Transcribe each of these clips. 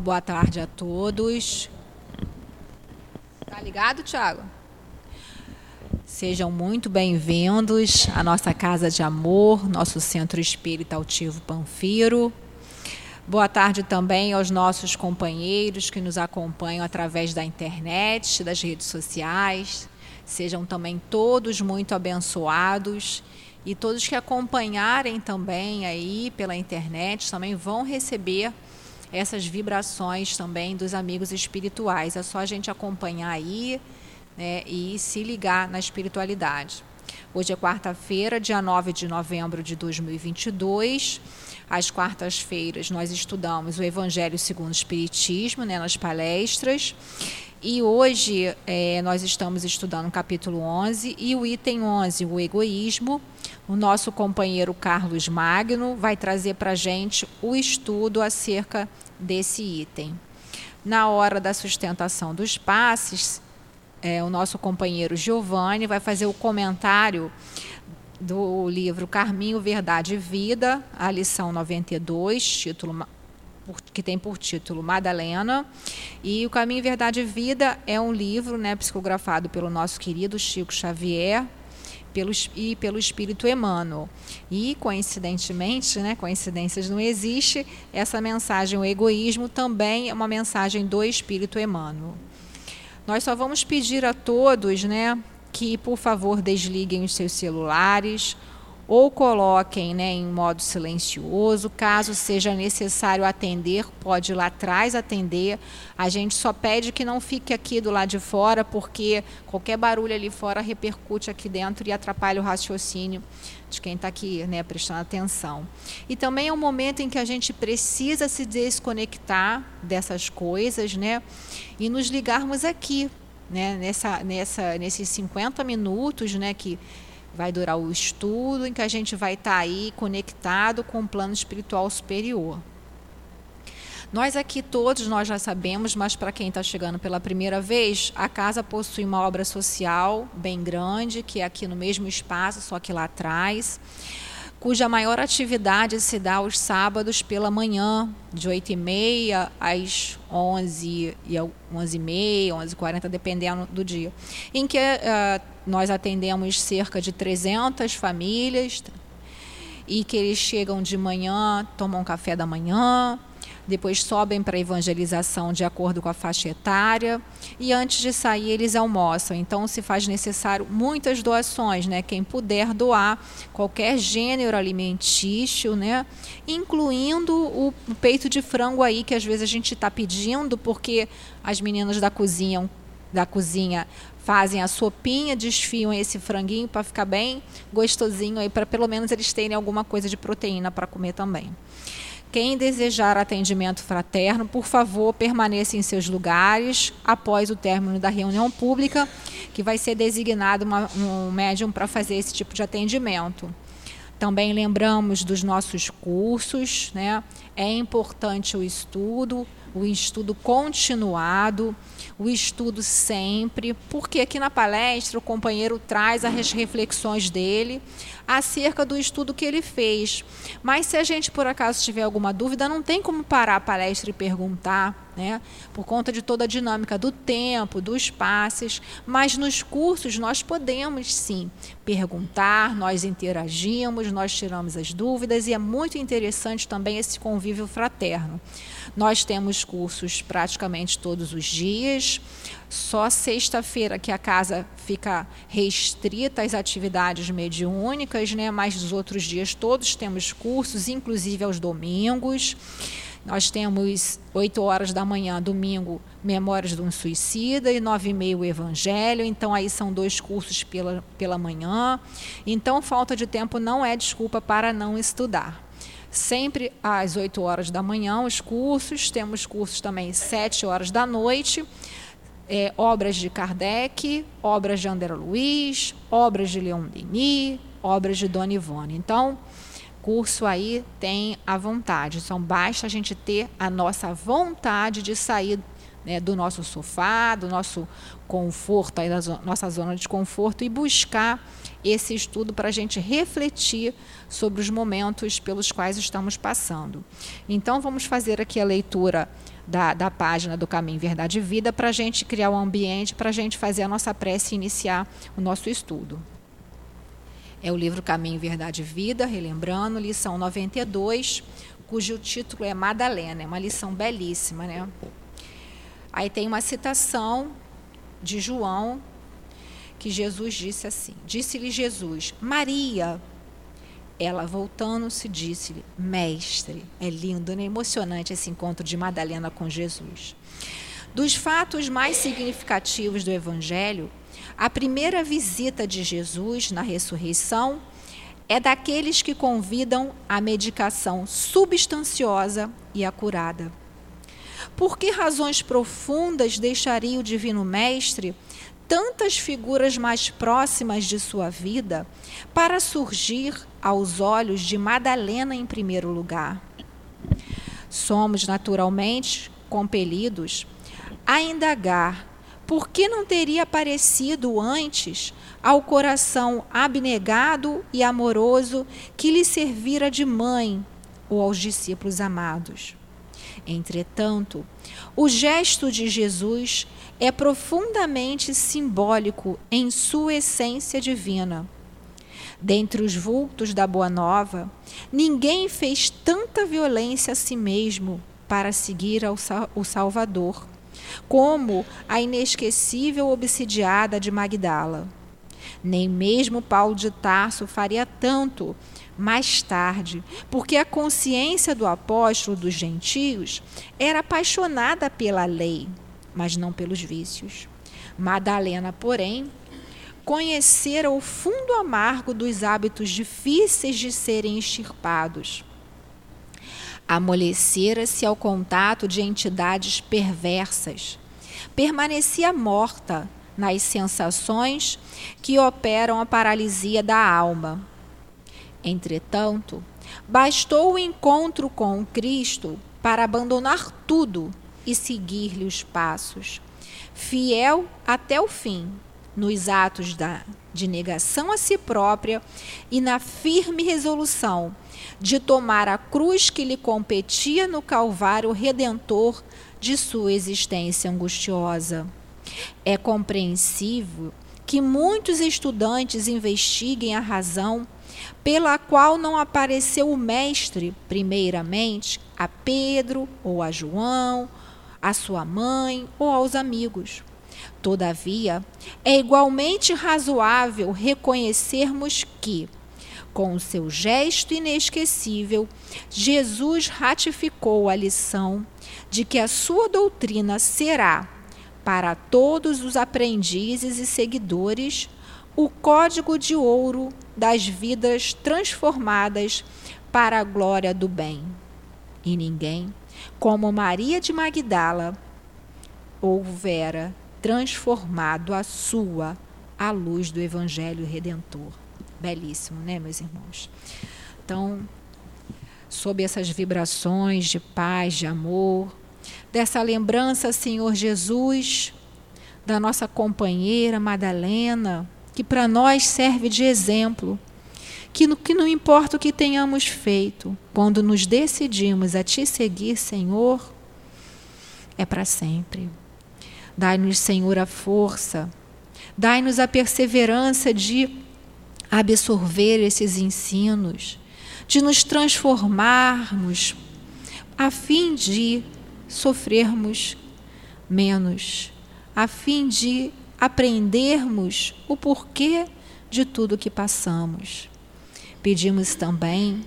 Boa tarde a todos. Tá ligado, Tiago? Sejam muito bem-vindos à nossa casa de amor, nosso centro espírita altivo Panfiro. Boa tarde também aos nossos companheiros que nos acompanham através da internet, das redes sociais. Sejam também todos muito abençoados e todos que acompanharem também aí pela internet também vão receber essas vibrações também dos amigos espirituais. É só a gente acompanhar aí né, e se ligar na espiritualidade. Hoje é quarta-feira, dia 9 de novembro de 2022. Às quartas-feiras nós estudamos o Evangelho segundo o Espiritismo, né, nas palestras. E hoje é, nós estamos estudando o capítulo 11 e o item 11, o egoísmo. O nosso companheiro Carlos Magno vai trazer para a gente o estudo acerca desse item. Na hora da sustentação dos passes, é, o nosso companheiro Giovanni vai fazer o comentário do livro Carminho, Verdade e Vida, a lição 92, título que tem por título Madalena. E o Caminho, Verdade e Vida é um livro né, psicografado pelo nosso querido Chico Xavier pelo, e pelo Espírito Emmanuel. E, coincidentemente, né, coincidências não existe, essa mensagem, o egoísmo, também é uma mensagem do Espírito Emmanuel. Nós só vamos pedir a todos né, que, por favor, desliguem os seus celulares ou coloquem né, em modo silencioso. Caso seja necessário atender, pode ir lá atrás atender. A gente só pede que não fique aqui do lado de fora, porque qualquer barulho ali fora repercute aqui dentro e atrapalha o raciocínio de quem está aqui né, prestando atenção. E também é um momento em que a gente precisa se desconectar dessas coisas né, e nos ligarmos aqui, né, nessa, nessa, nesses 50 minutos né, que vai durar o estudo em que a gente vai estar tá aí conectado com o plano espiritual superior. Nós aqui todos nós já sabemos, mas para quem está chegando pela primeira vez, a casa possui uma obra social bem grande, que é aqui no mesmo espaço, só que lá atrás cuja maior atividade se dá aos sábados pela manhã, de 8h30 às 11 e 11h30, 11h40, dependendo do dia, em que uh, nós atendemos cerca de 300 famílias e que eles chegam de manhã, tomam café da manhã, depois sobem para a evangelização de acordo com a faixa etária e antes de sair eles almoçam. Então se faz necessário muitas doações, né? Quem puder doar qualquer gênero alimentício, né? Incluindo o peito de frango aí que às vezes a gente está pedindo porque as meninas da cozinha da cozinha fazem a sopinha, desfiam esse franguinho para ficar bem gostosinho aí para pelo menos eles terem alguma coisa de proteína para comer também. Quem desejar atendimento fraterno, por favor, permaneça em seus lugares após o término da reunião pública, que vai ser designado uma, um médium para fazer esse tipo de atendimento. Também lembramos dos nossos cursos, né? É importante o estudo, o estudo continuado, o estudo sempre, porque aqui na palestra o companheiro traz as reflexões dele acerca do estudo que ele fez. Mas se a gente por acaso tiver alguma dúvida, não tem como parar a palestra e perguntar né? por conta de toda a dinâmica do tempo, dos passes, mas nos cursos nós podemos sim perguntar, nós interagimos, nós tiramos as dúvidas e é muito interessante também esse convívio fraterno. Nós temos cursos praticamente todos os dias. Só sexta-feira que a casa fica restrita às atividades mediúnicas, né? Mas os outros dias todos temos cursos, inclusive aos domingos. Nós temos 8 horas da manhã, domingo, Memórias de um Suicida, e 9 e meia o Evangelho. Então, aí são dois cursos pela, pela manhã. Então, falta de tempo não é desculpa para não estudar. Sempre às 8 horas da manhã, os cursos. Temos cursos também às 7 horas da noite. É, obras de Kardec, obras de André Luiz, obras de Leon Denis, obras de Dona Ivone. Então, curso aí tem a vontade. Então basta a gente ter a nossa vontade de sair né, do nosso sofá, do nosso conforto, aí da nossa zona de conforto e buscar esse estudo para a gente refletir sobre os momentos pelos quais estamos passando. Então vamos fazer aqui a leitura da, da página do Caminho Verdade e Vida para a gente criar um ambiente, para a gente fazer a nossa prece e iniciar o nosso estudo. É o livro Caminho Verdade e Vida, relembrando, lição 92, cujo título é Madalena, é uma lição belíssima, né? Aí tem uma citação de João que Jesus disse assim: Disse-lhe Jesus, Maria. Ela, voltando-se, disse-lhe: Mestre. É lindo, né? emocionante esse encontro de Madalena com Jesus. Dos fatos mais significativos do Evangelho, a primeira visita de Jesus na ressurreição é daqueles que convidam a medicação substanciosa e a curada. Por que razões profundas deixaria o Divino Mestre tantas figuras mais próximas de sua vida para surgir aos olhos de Madalena em primeiro lugar. Somos naturalmente compelidos a indagar por que não teria aparecido antes ao coração abnegado e amoroso que lhe servira de mãe ou aos discípulos amados. Entretanto, o gesto de Jesus é profundamente simbólico em sua essência divina. Dentre os vultos da Boa Nova, ninguém fez tanta violência a si mesmo para seguir ao o Salvador, como a inesquecível obsidiada de Magdala. Nem mesmo Paulo de Tarso faria tanto mais tarde, porque a consciência do apóstolo dos gentios era apaixonada pela lei mas não pelos vícios. Madalena, porém, conhecera o fundo amargo dos hábitos difíceis de serem extirpados. Amolecera-se ao contato de entidades perversas. Permanecia morta nas sensações que operam a paralisia da alma. Entretanto, bastou o encontro com Cristo para abandonar tudo e seguir-lhe os passos, fiel até o fim, nos atos da, de negação a si própria e na firme resolução de tomar a cruz que lhe competia no Calvário redentor de sua existência angustiosa. É compreensível que muitos estudantes investiguem a razão pela qual não apareceu o Mestre, primeiramente, a Pedro ou a João à sua mãe ou aos amigos. Todavia, é igualmente razoável reconhecermos que, com o seu gesto inesquecível, Jesus ratificou a lição de que a sua doutrina será, para todos os aprendizes e seguidores, o código de ouro das vidas transformadas para a glória do bem. E ninguém como Maria de Magdala houvera transformado a sua à luz do Evangelho Redentor. Belíssimo, né, meus irmãos? Então, sob essas vibrações de paz, de amor, dessa lembrança, Senhor Jesus, da nossa companheira Madalena, que para nós serve de exemplo que, no, que não importa o que tenhamos feito, quando nos decidimos a Te seguir, Senhor, é para sempre. Dai-nos, Senhor, a força, dai-nos a perseverança de absorver esses ensinos, de nos transformarmos, a fim de sofrermos menos, a fim de aprendermos o porquê de tudo que passamos. Pedimos também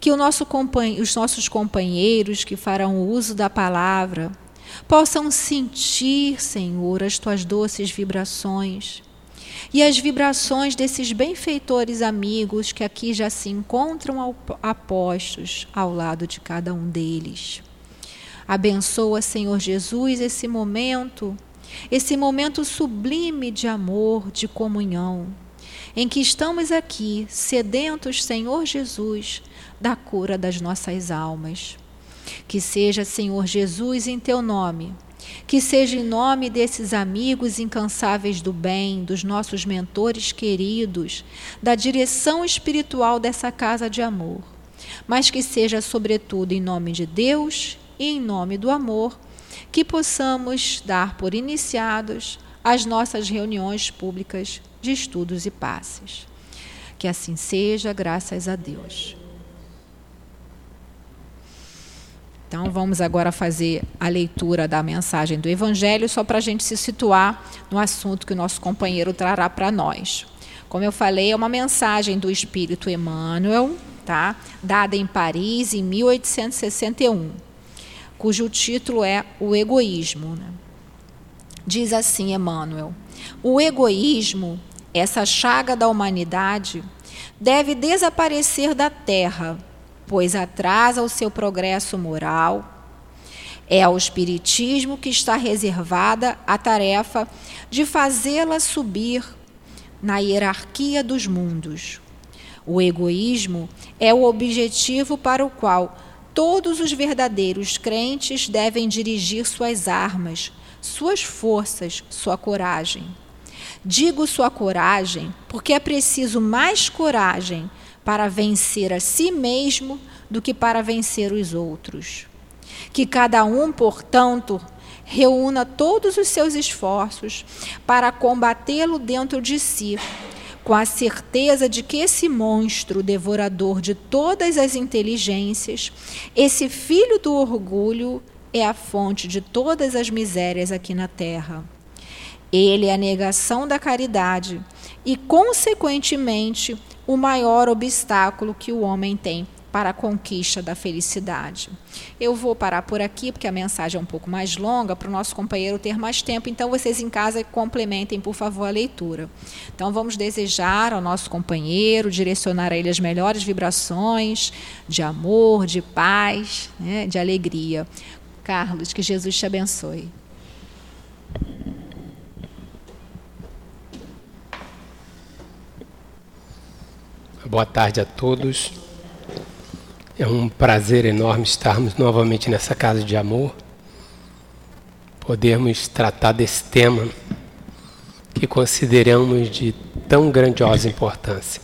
que nosso os nossos companheiros que farão uso da palavra possam sentir, Senhor, as tuas doces vibrações e as vibrações desses benfeitores amigos que aqui já se encontram apostos ao lado de cada um deles. Abençoa, Senhor Jesus, esse momento, esse momento sublime de amor, de comunhão em que estamos aqui sedentos, Senhor Jesus, da cura das nossas almas. Que seja, Senhor Jesus, em teu nome, que seja em nome desses amigos incansáveis do bem, dos nossos mentores queridos, da direção espiritual dessa casa de amor, mas que seja, sobretudo, em nome de Deus e em nome do amor, que possamos dar por iniciados as nossas reuniões públicas de estudos e passes. Que assim seja, graças a Deus. Então, vamos agora fazer a leitura da mensagem do Evangelho, só para a gente se situar no assunto que o nosso companheiro trará para nós. Como eu falei, é uma mensagem do Espírito Emmanuel, tá? dada em Paris em 1861, cujo título é O Egoísmo. Né? Diz assim Emmanuel: O egoísmo, essa chaga da humanidade, deve desaparecer da terra pois atrasa o seu progresso moral. É ao Espiritismo que está reservada a tarefa de fazê-la subir na hierarquia dos mundos. O egoísmo é o objetivo para o qual todos os verdadeiros crentes devem dirigir suas armas, suas forças, sua coragem. Digo sua coragem porque é preciso mais coragem para vencer a si mesmo do que para vencer os outros. Que cada um, portanto, reúna todos os seus esforços para combatê-lo dentro de si, com a certeza de que esse monstro devorador de todas as inteligências, esse filho do orgulho, é a fonte de todas as misérias aqui na terra. Ele é a negação da caridade e, consequentemente, o maior obstáculo que o homem tem para a conquista da felicidade. Eu vou parar por aqui, porque a mensagem é um pouco mais longa, para o nosso companheiro ter mais tempo, então vocês em casa complementem, por favor, a leitura. Então vamos desejar ao nosso companheiro, direcionar a ele as melhores vibrações de amor, de paz, né, de alegria. Carlos, que Jesus te abençoe. Boa tarde a todos. É um prazer enorme estarmos novamente nessa casa de amor, podermos tratar desse tema que consideramos de tão grandiosa importância.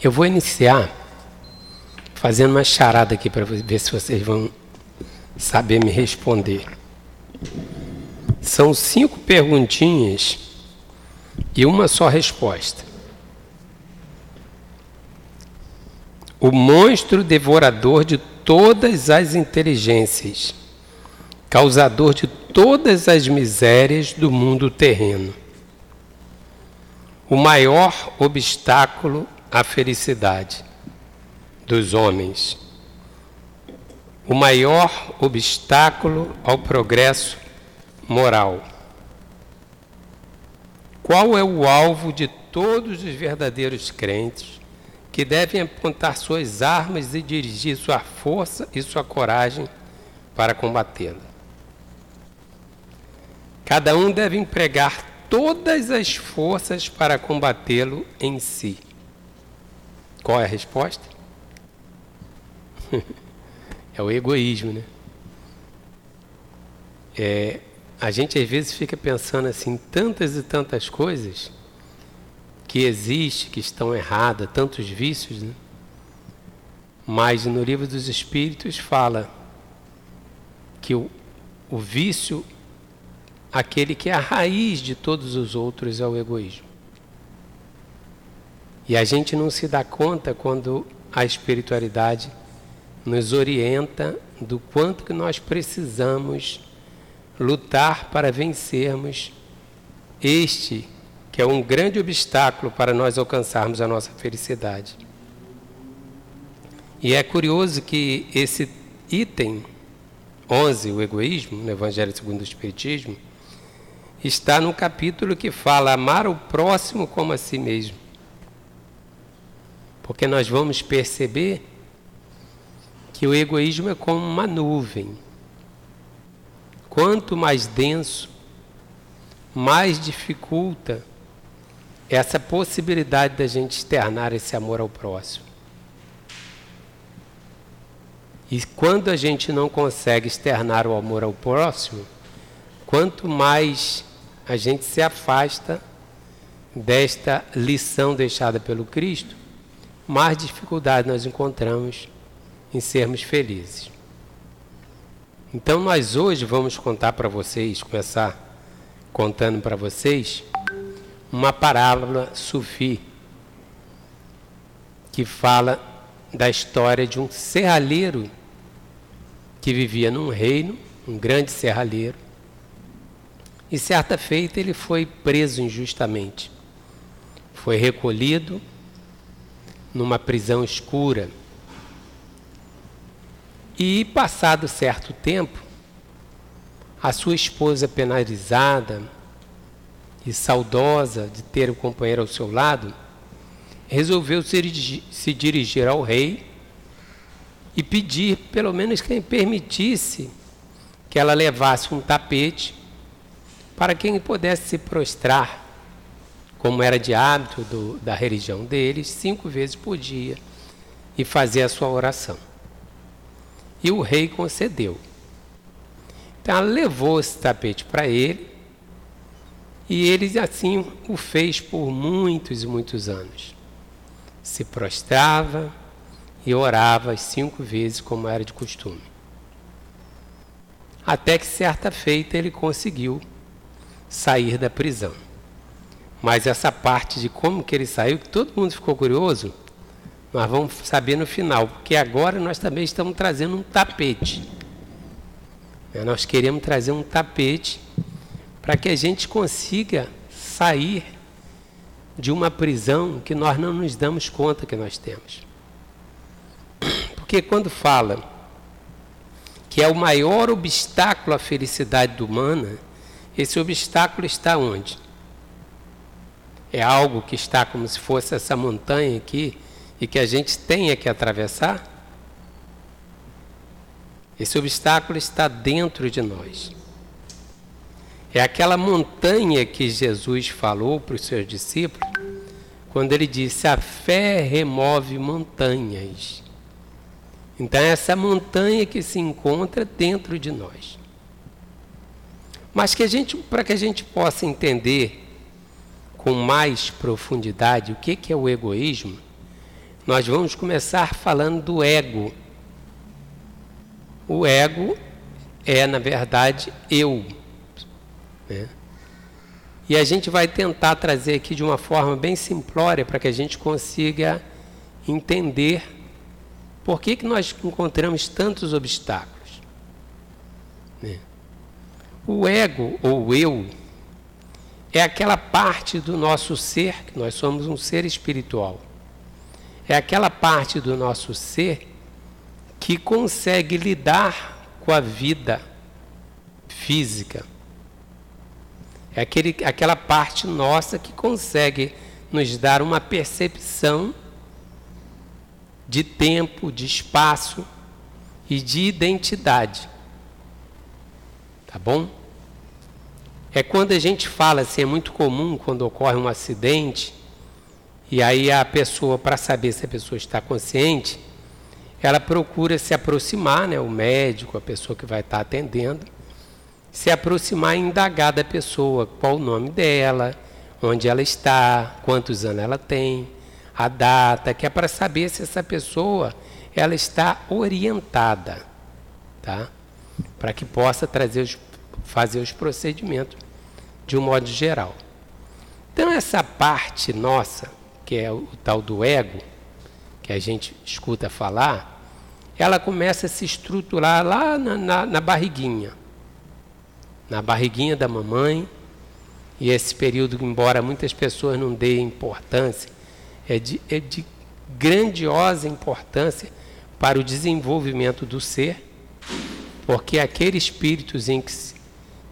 Eu vou iniciar fazendo uma charada aqui para ver se vocês vão saber me responder. São cinco perguntinhas e uma só resposta. O monstro devorador de todas as inteligências, causador de todas as misérias do mundo terreno. O maior obstáculo à felicidade dos homens. O maior obstáculo ao progresso moral. Qual é o alvo de todos os verdadeiros crentes que devem apontar suas armas e dirigir sua força e sua coragem para combatê-lo? Cada um deve empregar todas as forças para combatê-lo em si. Qual é a resposta? é o egoísmo, né? É, a gente às vezes fica pensando assim, tantas e tantas coisas que existem, que estão erradas, tantos vícios, né? Mas no livro dos Espíritos fala que o, o vício, aquele que é a raiz de todos os outros, é o egoísmo. E a gente não se dá conta quando a espiritualidade nos orienta do quanto que nós precisamos lutar para vencermos este que é um grande obstáculo para nós alcançarmos a nossa felicidade. E é curioso que esse item 11, o egoísmo, no Evangelho segundo o Espiritismo, está no capítulo que fala amar o próximo como a si mesmo. Porque nós vamos perceber que o egoísmo é como uma nuvem quanto mais denso, mais dificulta essa possibilidade da gente externar esse amor ao próximo. E quando a gente não consegue externar o amor ao próximo, quanto mais a gente se afasta desta lição deixada pelo Cristo, mais dificuldade nós encontramos em sermos felizes. Então nós hoje vamos contar para vocês, começar contando para vocês uma parábola sufi que fala da história de um serralheiro que vivia num reino, um grande serralheiro, e certa feita ele foi preso injustamente. Foi recolhido numa prisão escura. E passado certo tempo, a sua esposa penalizada e saudosa de ter o companheiro ao seu lado, resolveu se, dirigir ao rei e pedir, pelo menos, que permitisse que ela levasse um tapete para quem pudesse se prostrar, como era de hábito do, da religião deles, cinco vezes por dia e fazer a sua oração. E o rei concedeu. Então ela levou esse tapete para ele e ele assim o fez por muitos e muitos anos. Se prostrava e orava cinco vezes, como era de costume. Até que certa feita ele conseguiu sair da prisão. Mas essa parte de como que ele saiu, que todo mundo ficou curioso, nós vamos saber no final, porque agora nós também estamos trazendo um tapete. É, nós queremos trazer um tapete para que a gente consiga sair de uma prisão que nós não nos damos conta que nós temos. Porque quando fala que é o maior obstáculo à felicidade humana, esse obstáculo está onde? É algo que está como se fosse essa montanha aqui e que a gente tenha que atravessar? Esse obstáculo está dentro de nós. É aquela montanha que Jesus falou para os seus discípulos, quando ele disse: A fé remove montanhas. Então, é essa montanha que se encontra dentro de nós. Mas que a gente, para que a gente possa entender com mais profundidade o que, que é o egoísmo, nós vamos começar falando do ego. O ego é, na verdade, eu. Né? E a gente vai tentar trazer aqui de uma forma bem simplória para que a gente consiga entender por que, que nós encontramos tantos obstáculos. Né? O ego ou eu é aquela parte do nosso ser, que nós somos um ser espiritual. É aquela parte do nosso ser que consegue lidar com a vida física. É aquele, aquela parte nossa que consegue nos dar uma percepção de tempo, de espaço e de identidade. Tá bom? É quando a gente fala assim, é muito comum quando ocorre um acidente, e aí a pessoa, para saber se a pessoa está consciente, ela procura se aproximar, né, o médico, a pessoa que vai estar atendendo, se aproximar e indagar da pessoa, qual o nome dela, onde ela está, quantos anos ela tem, a data, que é para saber se essa pessoa ela está orientada, tá? Para que possa trazer os, fazer os procedimentos de um modo geral. Então, essa parte nossa, que é o tal do ego, que a gente escuta falar, ela começa a se estruturar lá na, na, na barriguinha. Na barriguinha da mamãe. E esse período, embora muitas pessoas não deem importância, é de, é de grandiosa importância para o desenvolvimento do ser, porque aquele espíritozinho que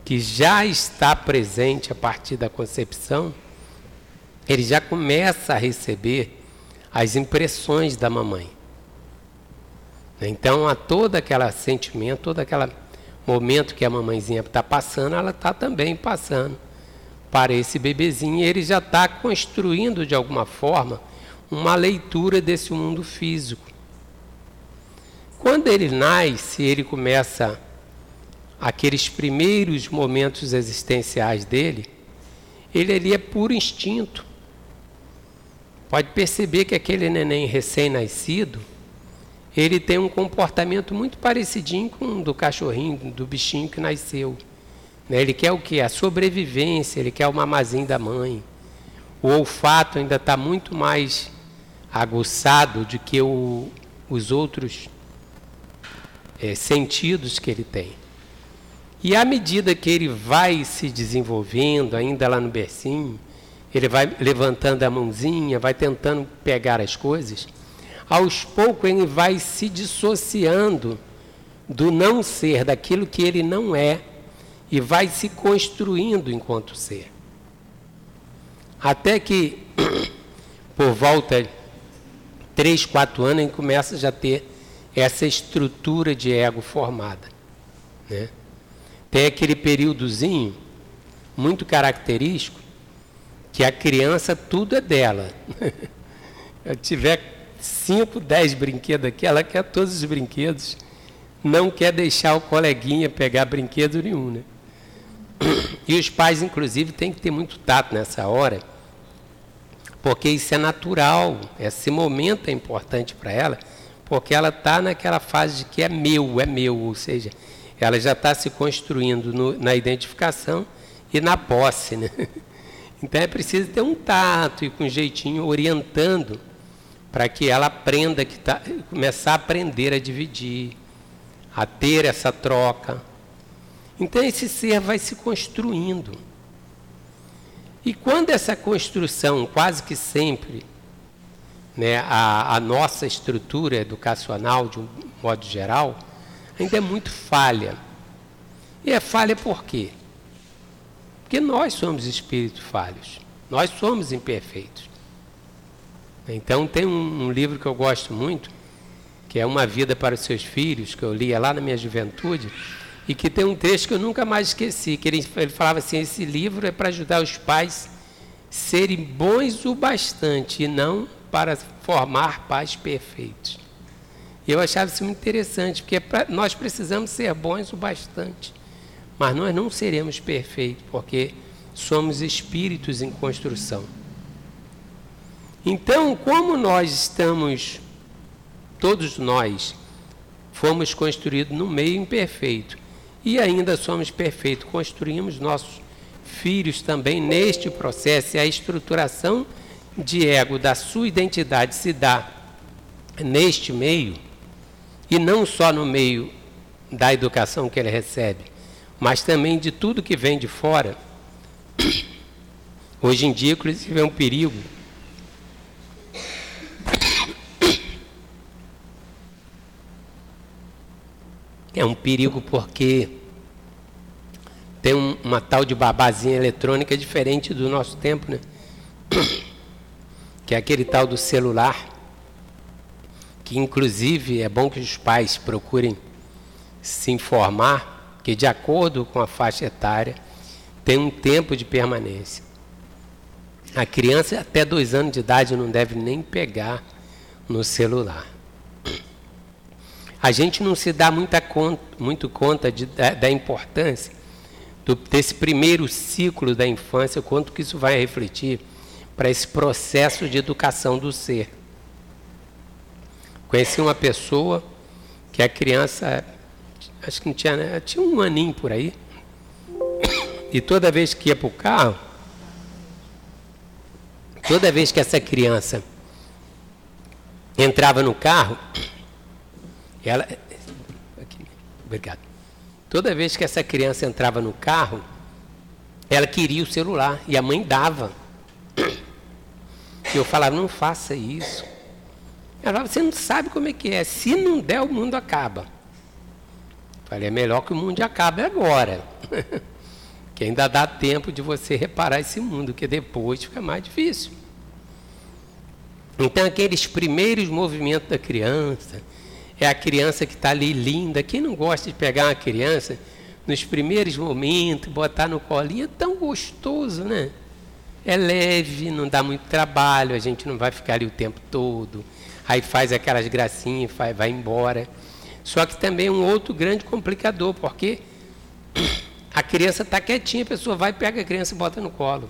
que já está presente a partir da concepção, ele já começa a receber as impressões da mamãe. Então, a todo aquele sentimento, todo aquele momento que a mamãezinha está passando, ela está também passando para esse bebezinho. E ele já está construindo, de alguma forma, uma leitura desse mundo físico. Quando ele nasce, ele começa aqueles primeiros momentos existenciais dele, ele ali é puro instinto. Pode perceber que aquele neném recém-nascido, ele tem um comportamento muito parecidinho com o do cachorrinho, do bichinho que nasceu. Né? Ele quer o quê? A sobrevivência, ele quer o mamazinho da mãe. O olfato ainda está muito mais aguçado do que o, os outros é, sentidos que ele tem. E à medida que ele vai se desenvolvendo, ainda lá no bercinho, ele vai levantando a mãozinha, vai tentando pegar as coisas, aos poucos ele vai se dissociando do não ser, daquilo que ele não é, e vai se construindo enquanto ser. Até que, por volta de 3, 4 anos, ele começa já a ter essa estrutura de ego formada. Né? Tem aquele períodozinho muito característico que a criança tudo é dela. Se tiver 5, 10 brinquedos aqui, ela quer todos os brinquedos, não quer deixar o coleguinha pegar brinquedo nenhum. Né? E os pais, inclusive, têm que ter muito tato nessa hora, porque isso é natural, esse momento é importante para ela, porque ela está naquela fase de que é meu, é meu, ou seja, ela já está se construindo no, na identificação e na posse. Né? Então é preciso ter um tato e com um jeitinho orientando para que ela aprenda, que tá, começar a aprender a dividir, a ter essa troca. Então esse ser vai se construindo. E quando essa construção, quase que sempre, né, a, a nossa estrutura educacional, de um modo geral, ainda é muito falha. E é falha por quê? Porque nós somos espíritos falhos, nós somos imperfeitos. Então tem um, um, livro que eu gosto muito, que é Uma Vida para os Seus Filhos, que eu lia lá na minha juventude, e que tem um texto que eu nunca mais esqueci, que ele, ele falava assim, esse livro é para ajudar os pais serem bons o bastante e não para formar pais perfeitos. E eu achava isso muito interessante, porque nós precisamos ser bons o bastante, mas nós não seremos perfeitos, porque somos espíritos em construção. Então, como nós estamos, todos nós, fomos construídos no meio imperfeito e ainda somos perfeitos, construímos nossos filhos também neste processo, e a estruturação de ego da sua identidade se dá neste meio, e não só no meio da educação que ele recebe, mas também de tudo que vem de fora. Hoje em dia, inclusive, é um perigo. É um perigo porque tem um, uma tal de babazinha eletrônica diferente do nosso tempo, né? Que é aquele tal do celular que inclusive é bom que os pais procurem se informar que de acordo com a faixa etária tem um tempo de permanência. A criança até dois anos de idade não deve nem pegar no celular. A gente não se dá muita conta, muito conta de, da, da, importância do, desse primeiro ciclo da infância, quanto que isso vai refletir para esse processo de educação do ser. Conheci uma pessoa que a criança, acho que não tinha, né? tinha um aninho por aí, e toda vez que ia para o carro, toda vez que essa criança entrava no carro, ela. Aqui, obrigado. Toda vez que essa criança entrava no carro, ela queria o celular e a mãe dava. E eu falava, não faça isso. Ela falava, você não sabe como é que é. Se não der, o mundo acaba. Falei, é melhor que o mundo acabe agora. que ainda dá tempo de você reparar esse mundo, que depois fica mais difícil. Então, aqueles primeiros movimentos da criança, é a criança que está ali linda. Quem não gosta de pegar uma criança nos primeiros momentos, botar no colinho, é tão gostoso, né? É leve, não dá muito trabalho, a gente não vai ficar ali o tempo todo aí faz aquelas gracinhas, vai, vai embora. Só que também é um outro grande complicador, porque a criança está quietinha, a pessoa vai, pega a criança e bota no colo.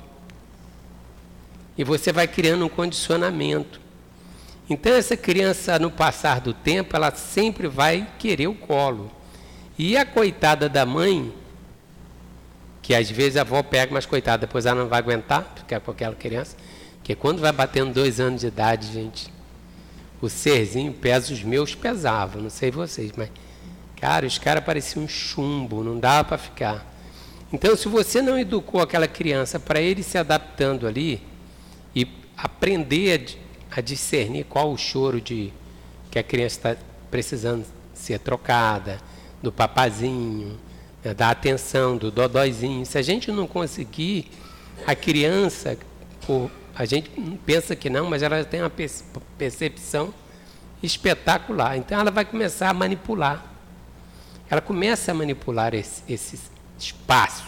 E você vai criando um condicionamento. Então essa criança, no passar do tempo, ela sempre vai querer o colo. E a coitada da mãe, que às vezes a avó pega, mas coitada, depois ela não vai aguentar, ficar com aquela criança, porque quando vai batendo dois anos de idade, gente, o serzinho pesa, os meus pesavam, não sei vocês, mas, cara, os caras pareciam um chumbo, não dava para ficar. Então, se você não educou aquela criança para ele se adaptando ali e aprender a, a discernir qual o choro de que a criança está precisando ser trocada, do papazinho, né, da atenção, do dodóizinho. Se a gente não conseguir, a criança, por, a gente pensa que não, mas ela tem uma percepção espetacular. Então ela vai começar a manipular. Ela começa a manipular esse, esse espaço,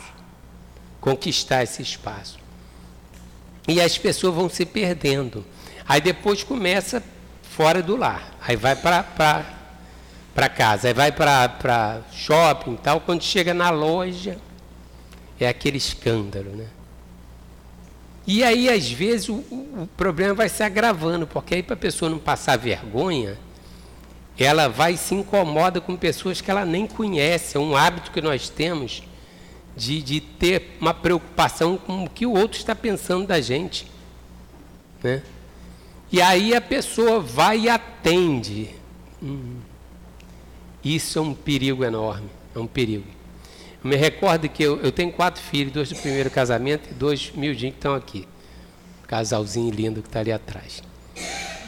conquistar esse espaço. E as pessoas vão se perdendo. Aí depois começa fora do lar. Aí vai para casa, aí vai para shopping e tal, quando chega na loja, é aquele escândalo, né? E aí, às vezes, o, o problema vai se agravando, porque aí para a pessoa não passar vergonha, ela vai se incomoda com pessoas que ela nem conhece. É um hábito que nós temos de, de ter uma preocupação com o que o outro está pensando da gente. Né? E aí a pessoa vai e atende. Hum. Isso é um perigo enorme, é um perigo. Eu me recordo que eu, eu tenho quatro filhos, dois do primeiro casamento e dois miudinhos que estão aqui. Casalzinho lindo que está ali atrás.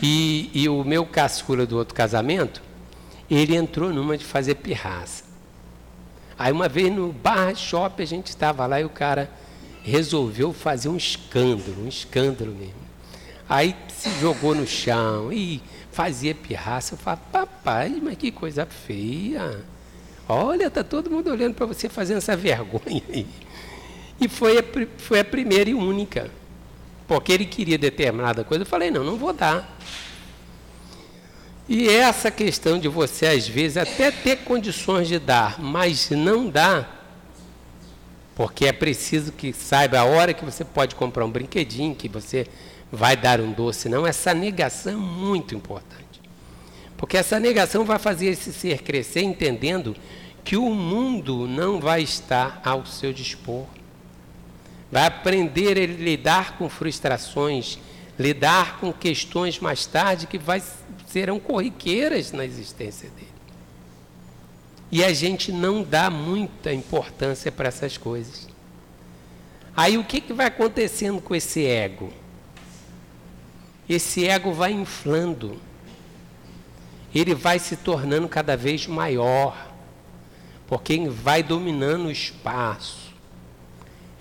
E, e o meu caçula do outro casamento, ele entrou numa de fazer pirraça. Aí uma vez no bar shopping a gente estava lá e o cara resolveu fazer um escândalo, um escândalo mesmo. Aí se jogou no chão e fazia pirraça. Eu falava, papai, mas que coisa feia. Olha, tá todo mundo olhando para você fazendo essa vergonha aí. E foi a, foi a primeira e única. Porque ele queria determinada coisa. Eu falei, não, não vou dar. E essa questão de você, às vezes, até ter condições de dar, mas não dá, porque é preciso que saiba a hora que você pode comprar um brinquedinho, que você vai dar um doce, não. Essa negação é muito importante. Porque essa negação vai fazer esse ser crescer entendendo que o mundo não vai estar ao seu dispor. Vai aprender a lidar com frustrações, lidar com questões mais tarde que vai, serão corriqueiras na existência dele. E a gente não dá muita importância para essas coisas. Aí o que, que vai acontecendo com esse ego? esse ego vai inflando, ele vai se tornando cada vez maior, porque vai dominando o espaço,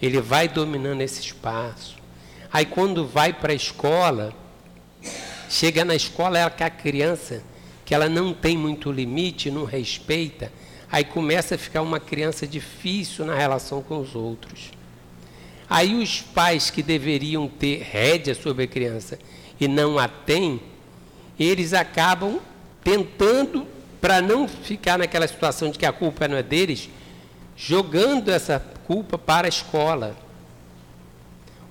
ele vai dominando esse espaço. Aí quando vai para a escola, chega na escola, ela que a criança, que ela não tem muito limite, não respeita, aí começa a ficar uma criança difícil na relação com os outros. Aí os pais que deveriam ter rédea sobre a criança e não a têm, eles acabam tentando, para não ficar naquela situação de que a culpa não é deles, jogando essa culpa para a escola.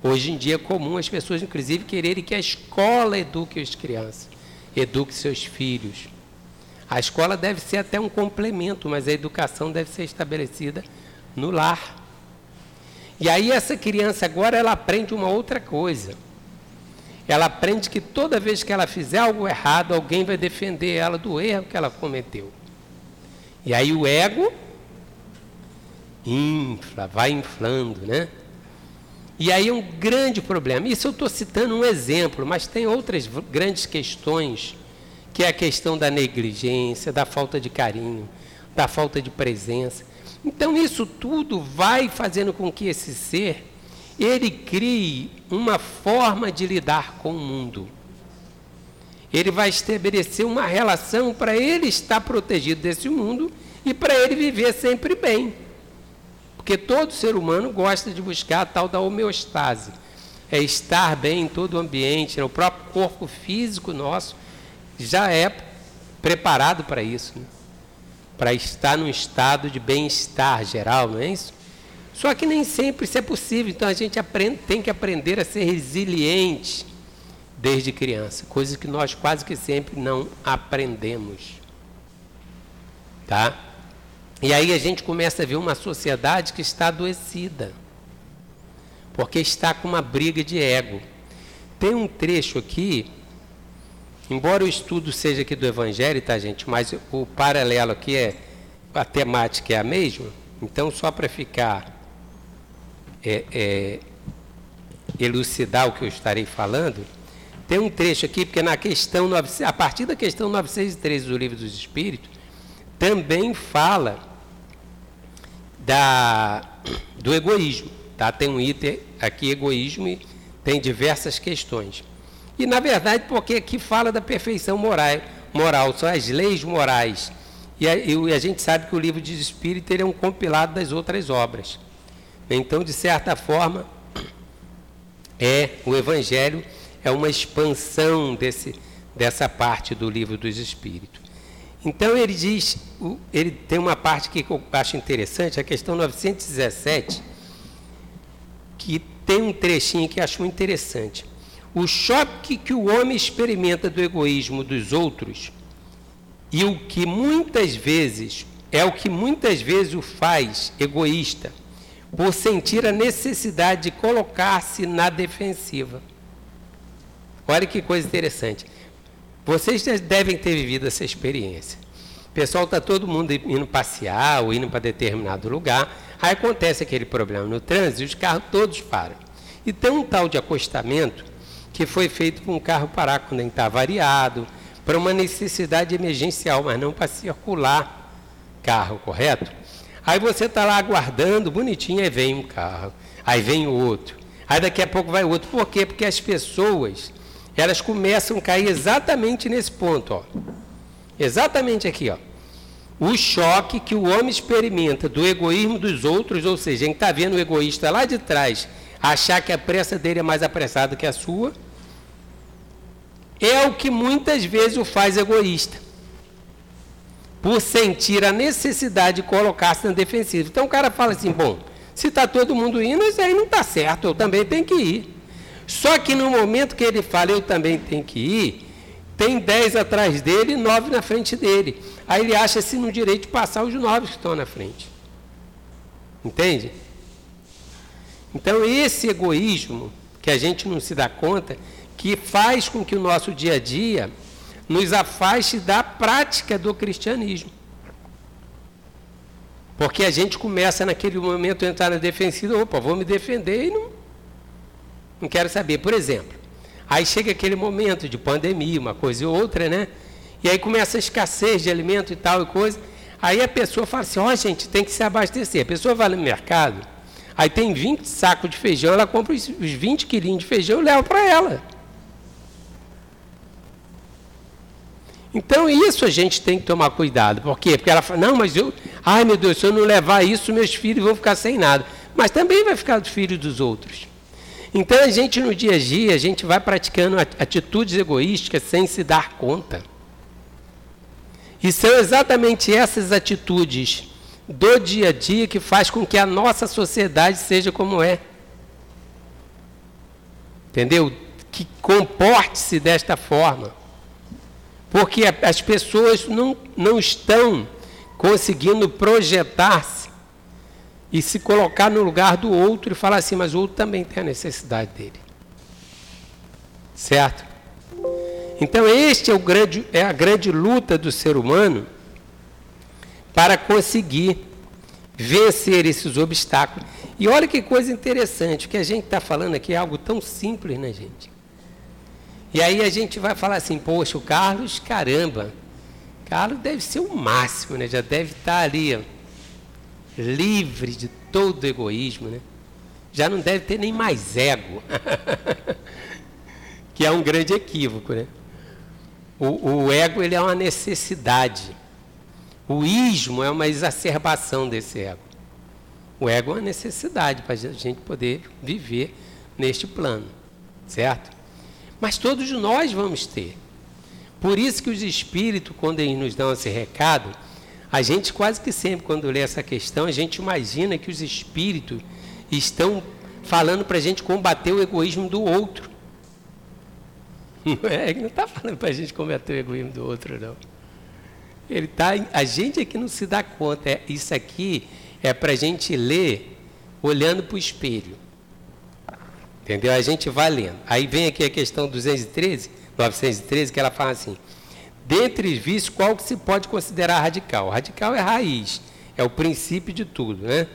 Hoje em dia é comum as pessoas, inclusive, quererem que a escola eduque as crianças, eduque seus filhos. A escola deve ser até um complemento, mas a educação deve ser estabelecida no lar. E aí essa criança agora ela aprende uma outra coisa ela aprende que toda vez que ela fizer algo errado, alguém vai defender ela do erro que ela cometeu. E aí o ego infla, vai inflando, né? E aí é um grande problema. Isso eu estou citando um exemplo, mas tem outras grandes questões, que é a questão da negligência, da falta de carinho, da falta de presença. Então isso tudo vai fazendo com que esse ser ele crie uma forma de lidar com o mundo. Ele vai estabelecer uma relação para ele estar protegido desse mundo e para ele viver sempre bem. Porque todo ser humano gosta de buscar a tal da homeostase. É estar bem em todo o ambiente, né? o próprio corpo físico nosso já é preparado para isso. Né? Para estar num estado de bem-estar geral, não é isso? Só que nem sempre isso é possível, então a gente aprende, tem que aprender a ser resiliente desde criança, coisas que nós quase que sempre não aprendemos. Tá? E aí a gente começa a ver uma sociedade que está adoecida, porque está com uma briga de ego. Tem um trecho aqui, embora o estudo seja aqui do Evangelho, tá, gente? Mas o paralelo aqui é, a temática é a mesma, então só para ficar é, é, elucidar o que eu estarei falando, tem um trecho aqui, porque na questão, a partir da questão 913 do Livro dos Espíritos, também fala da, do egoísmo. Tá? Tem um item aqui, egoísmo, e tem diversas questões. E, na verdade, porque aqui fala da perfeição moral, moral são as leis morais. E a, e a gente sabe que o livro de Espírito é um compilado das outras obras. Então, de certa forma, é o Evangelho é uma expansão desse, dessa parte do livro dos Espíritos. Então ele diz, ele tem uma parte que eu acho interessante, a questão 917, que tem um trechinho que acho interessante. O choque que o homem experimenta do egoísmo dos outros e o que muitas vezes é o que muitas vezes o faz egoísta, por sentir a necessidade de colocar-se na defensiva. Olha que coisa interessante. Vocês devem ter vivido essa experiência. O pessoal está todo mundo indo passear ou indo para determinado lugar. Aí acontece aquele problema no trânsito e os carros todos param. E tem um tal de acostamento que foi feito para um carro parar quando está variado, para uma necessidade emergencial, mas não para circular carro, correto? Aí você está lá aguardando, bonitinho, aí vem um carro, aí vem outro. Aí daqui a pouco vai outro. Por quê? Porque as pessoas elas começam a cair exatamente nesse ponto, ó. Exatamente aqui, ó. O choque que o homem experimenta do egoísmo dos outros, ou seja, a gente está vendo o egoísta lá de trás achar que a pressa dele é mais apressada que a sua, é o que muitas vezes o faz egoísta. Por sentir a necessidade de colocar-se na defensiva. Então o cara fala assim: bom, se está todo mundo indo, isso aí não está certo, eu também tenho que ir. Só que no momento que ele fala, eu também tenho que ir, tem dez atrás dele e nove na frente dele. Aí ele acha-se no direito de passar os nove que estão na frente. Entende? Então, esse egoísmo, que a gente não se dá conta, que faz com que o nosso dia a dia nos afaste da prática do cristianismo. Porque a gente começa naquele momento a entrar na defensiva, opa, vou me defender e não, não quero saber. Por exemplo, aí chega aquele momento de pandemia, uma coisa e outra, né? E aí começa a escassez de alimento e tal e coisa. Aí a pessoa fala assim: ó, oh, gente, tem que se abastecer. A pessoa vai no mercado, aí tem 20 sacos de feijão, ela compra os 20 quilinhos de feijão e leva para ela. Então, isso a gente tem que tomar cuidado. Por quê? Porque ela fala: não, mas eu, ai meu Deus, se eu não levar isso, meus filhos vão ficar sem nada. Mas também vai ficar dos filhos dos outros. Então a gente no dia a dia, a gente vai praticando atitudes egoísticas sem se dar conta. E são exatamente essas atitudes do dia a dia que faz com que a nossa sociedade seja como é. Entendeu? Que comporte-se desta forma. Porque as pessoas não, não estão conseguindo projetar-se e se colocar no lugar do outro e falar assim, mas o outro também tem a necessidade dele. Certo? Então este é, o grande, é a grande luta do ser humano para conseguir vencer esses obstáculos. E olha que coisa interessante, o que a gente está falando aqui é algo tão simples, né, gente? E aí a gente vai falar assim, poxa, o Carlos, caramba, Carlos deve ser o máximo, né? Já deve estar tá ali, ó livre de todo egoísmo, né? já não deve ter nem mais ego, que é um grande equívoco. Né? O, o ego ele é uma necessidade, o ismo é uma exacerbação desse ego. O ego é uma necessidade para a gente poder viver neste plano, certo? Mas todos nós vamos ter. Por isso que os espíritos, quando eles nos dão esse recado, A gente quase que sempre, quando lê essa questão, a gente imagina que os espíritos estão falando para a gente combater o egoísmo do outro. Não é? Ele não está falando para a gente combater o egoísmo do outro, não. Ele tá, a gente aqui não se dá conta. É, isso aqui é para a gente ler olhando para o espelho. Entendeu? A gente vai lendo. Aí vem aqui a questão 213, 913, que ela fala assim: dentre os vícios, qual que se pode considerar radical? Radical é raiz, é o princípio de tudo, né?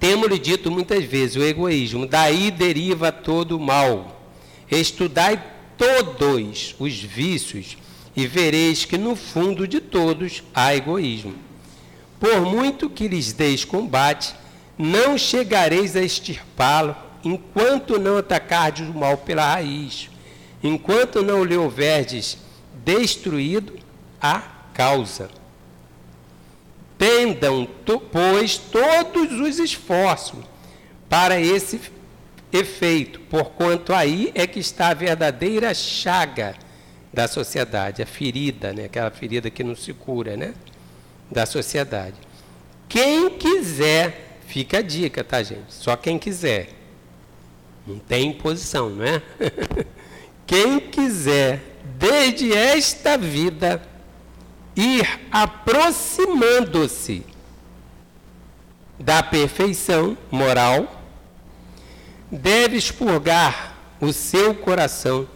Temos-lhe dito muitas vezes o egoísmo, daí deriva todo o mal. Estudai todos os vícios e vereis que no fundo de todos há egoísmo. Por muito que lhes deis combate, não chegareis a extirpá-lo enquanto não atacardes o mal pela raiz, enquanto não lhe houverdes destruído a causa. Tendam, pois, todos os esforços para esse efeito, porquanto aí é que está a verdadeira chaga da sociedade, a ferida, né? aquela ferida que não se cura, né? da sociedade. Quem quiser, fica a dica, tá, gente? Só quem quiser. Não tem imposição, não é? quem quiser, desde esta vida, ir aproximando-se da perfeição moral, deve expurgar o seu coração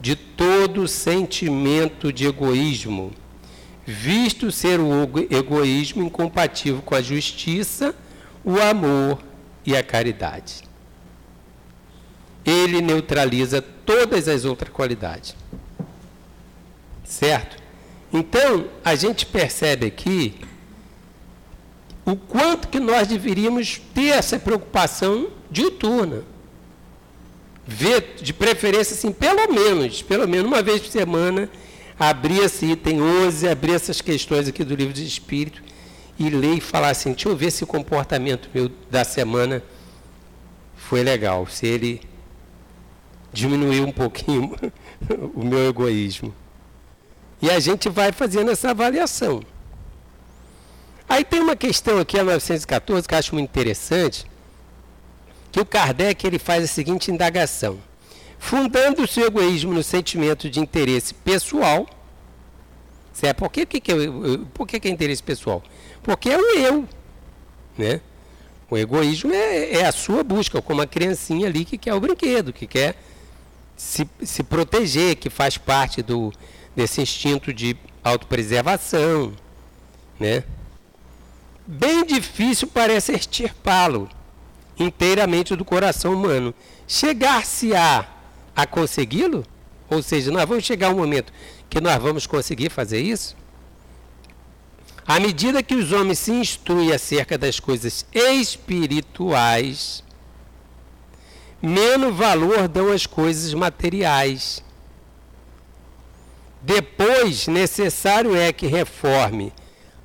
de todo sentimento de egoísmo, visto ser o egoísmo incompatível com a justiça, o amor e a caridade. Ele neutraliza todas as outras qualidades. Certo? Então, a gente percebe aqui o quanto que nós deveríamos ter essa preocupação diuturna. Ver, de preferência, assim, pelo menos, pelo menos uma vez por semana, abrir esse item 11, abrir essas questões aqui do livro de Espírito e ler e falar assim, deixa eu ver se o comportamento meu da semana foi legal, se ele diminuiu um pouquinho o meu egoísmo. E a gente vai fazendo essa avaliação. Aí tem uma questão aqui, a 914, que eu acho muito interessante, que o Kardec ele faz a seguinte indagação. Fundando o seu egoísmo no sentimento de interesse pessoal, certo? Por que, que, que, por que, que é interesse pessoal? Porque é o eu. Né? O egoísmo é, é a sua busca, como a criancinha ali que quer o brinquedo, que quer se, se proteger, que faz parte do, desse instinto de autopreservação, né? Bem difícil parece extirpá-lo inteiramente do coração humano. Chegar-se-á a, a consegui-lo? Ou seja, nós vamos chegar um momento que nós vamos conseguir fazer isso? À medida que os homens se instruem acerca das coisas espirituais, menos valor dão as coisas materiais. Depois, necessário é que reforme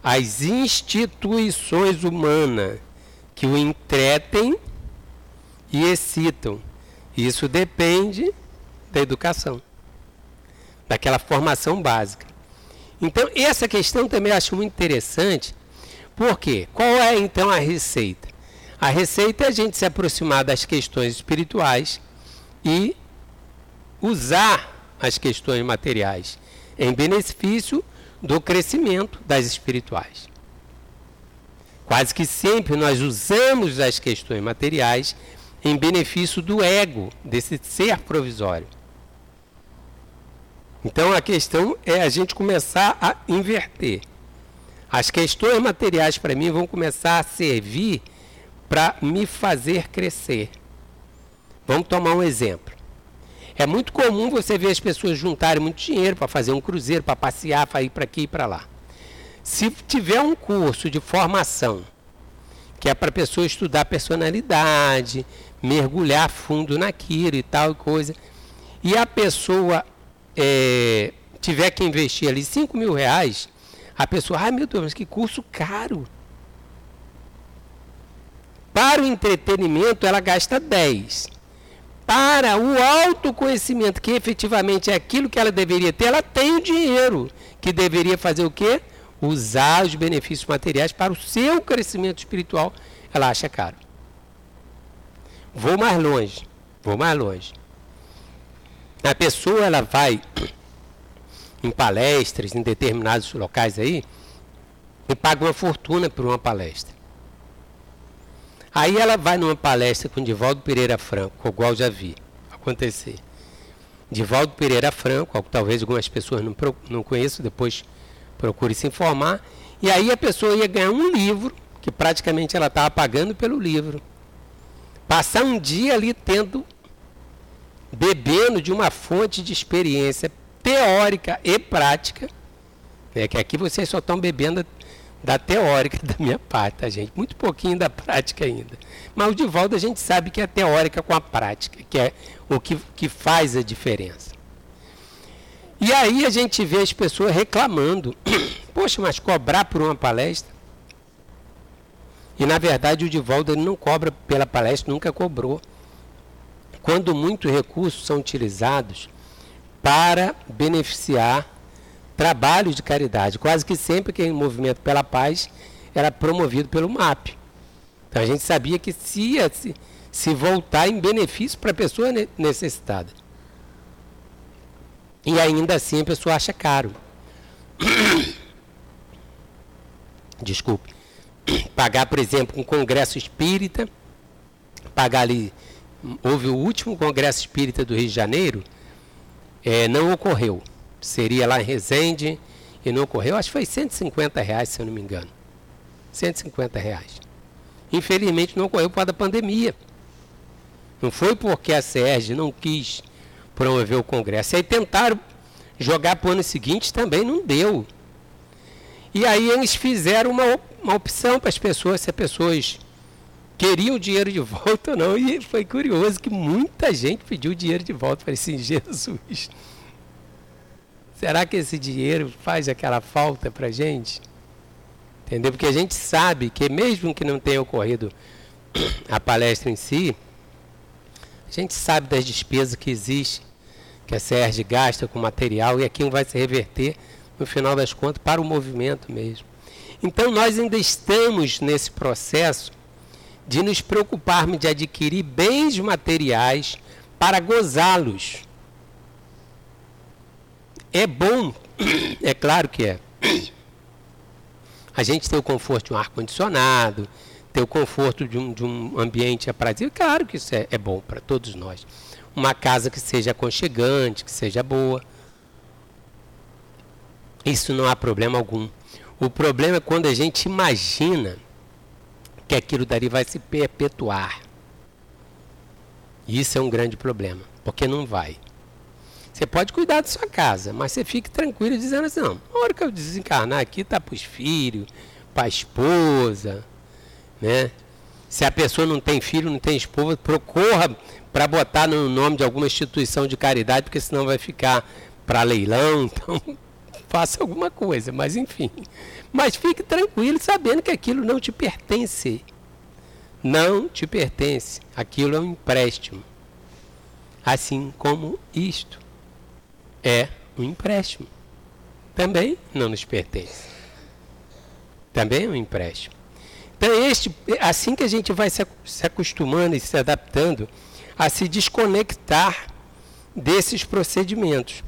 as instituições humanas que o entretem e excitam. Isso depende da educação, daquela formação básica. Então, essa questão também acho muito interessante, porque qual é então a receita? A receita é a gente se aproximar das questões espirituais e usar as questões materiais em benefício do crescimento das espirituais. Quase que sempre nós usamos as questões materiais em benefício do ego, desse ser provisório. Então a questão é a gente começar a inverter. As questões materiais para mim vão começar a servir para me fazer crescer. Vamos tomar um exemplo. É muito comum você ver as pessoas juntarem muito dinheiro para fazer um cruzeiro, para passear, para ir para aqui e para lá. Se tiver um curso de formação, que é para a pessoa estudar personalidade, mergulhar fundo naquilo e tal coisa, e a pessoa é, tiver que investir ali 5 mil reais, a pessoa, ai ah, meu Deus, mas que curso caro. Para o entretenimento, ela gasta 10 para o autoconhecimento, que efetivamente é aquilo que ela deveria ter, ela tem o dinheiro, que deveria fazer o quê? usar os benefícios materiais para o seu crescimento espiritual, ela acha caro. Vou mais longe, vou mais longe. A pessoa ela vai em palestras, em determinados locais aí, e paga uma fortuna por uma palestra. Aí ela vai numa palestra com Divaldo Pereira Franco, igual já vi acontecer. Divaldo Pereira Franco, talvez algumas pessoas não, não conheçam, depois procure se informar. E aí a pessoa ia ganhar um livro, que praticamente ela estava pagando pelo livro. Passar um dia ali tendo, bebendo de uma fonte de experiência teórica e prática, né, que aqui vocês só estão bebendo da teórica da minha parte, tá, gente? Muito pouquinho da prática ainda. Mas o Divaldo a gente sabe que é teórica com a prática, que é o que, que faz a diferença. E aí a gente vê as pessoas reclamando. Poxa, mas cobrar por uma palestra? E na verdade o Divaldo não cobra pela palestra, nunca cobrou. Quando muitos recursos são utilizados para beneficiar trabalhos de caridade. Quase que sempre que o movimento pela paz era promovido pelo MAP. Então a gente sabia que se ia se, se voltar em benefício para a pessoa necessitada. E ainda assim a pessoa acha caro. Desculpe. Pagar, por exemplo, um congresso espírita, pagar ali. Houve o último congresso espírita do Rio de Janeiro, é, não ocorreu seria lá em Resende e não ocorreu. Acho que foi 150 reais, se eu não me engano. 150 reais. Infelizmente não ocorreu por causa da pandemia. Não foi porque a SERG não quis promover o Congresso. Aí tentaram jogar para o ano seguinte, também não deu. E aí eles fizeram uma, uma opção para as pessoas, se as pessoas queriam o dinheiro de volta ou não. E foi curioso que muita gente pediu o dinheiro de volta. Falei assim, Jesus, Será que esse dinheiro faz aquela falta para a gente? Entendeu? Porque a gente sabe que mesmo que não tenha ocorrido a palestra em si, a gente sabe das despesas que existe, que a SERG gasta com material e aquilo vai se reverter, no final das contas, para o movimento mesmo. Então nós ainda estamos nesse processo de nos preocuparmos de adquirir bens materiais para gozá-los é bom, é claro que é. A gente tem o conforto de um ar-condicionado, ter o conforto de um, de um ambiente aprazível, claro que isso é, é bom para todos nós. Uma casa que seja aconchegante, que seja boa. Isso não há problema algum. O problema é quando a gente imagina que aquilo dali vai se perpetuar. Isso é um grande problema, porque não vai. Você pode cuidar da sua casa, mas você fique tranquilo dizendo assim, não, na hora que eu desencarnar aqui, tá para os filhos, para a esposa, né? Se a pessoa não tem filho, não tem esposa, procura para botar no nome de alguma instituição de caridade, porque senão vai ficar para leilão, então faça alguma coisa, mas enfim. Mas fique tranquilo sabendo que aquilo não te pertence. Não te pertence. Aquilo é um empréstimo. Assim como isto é um empréstimo. Também não nos pertence. Também é um empréstimo. Então, este, assim que a gente vai se, acostumando e se adaptando a se desconectar desses procedimentos.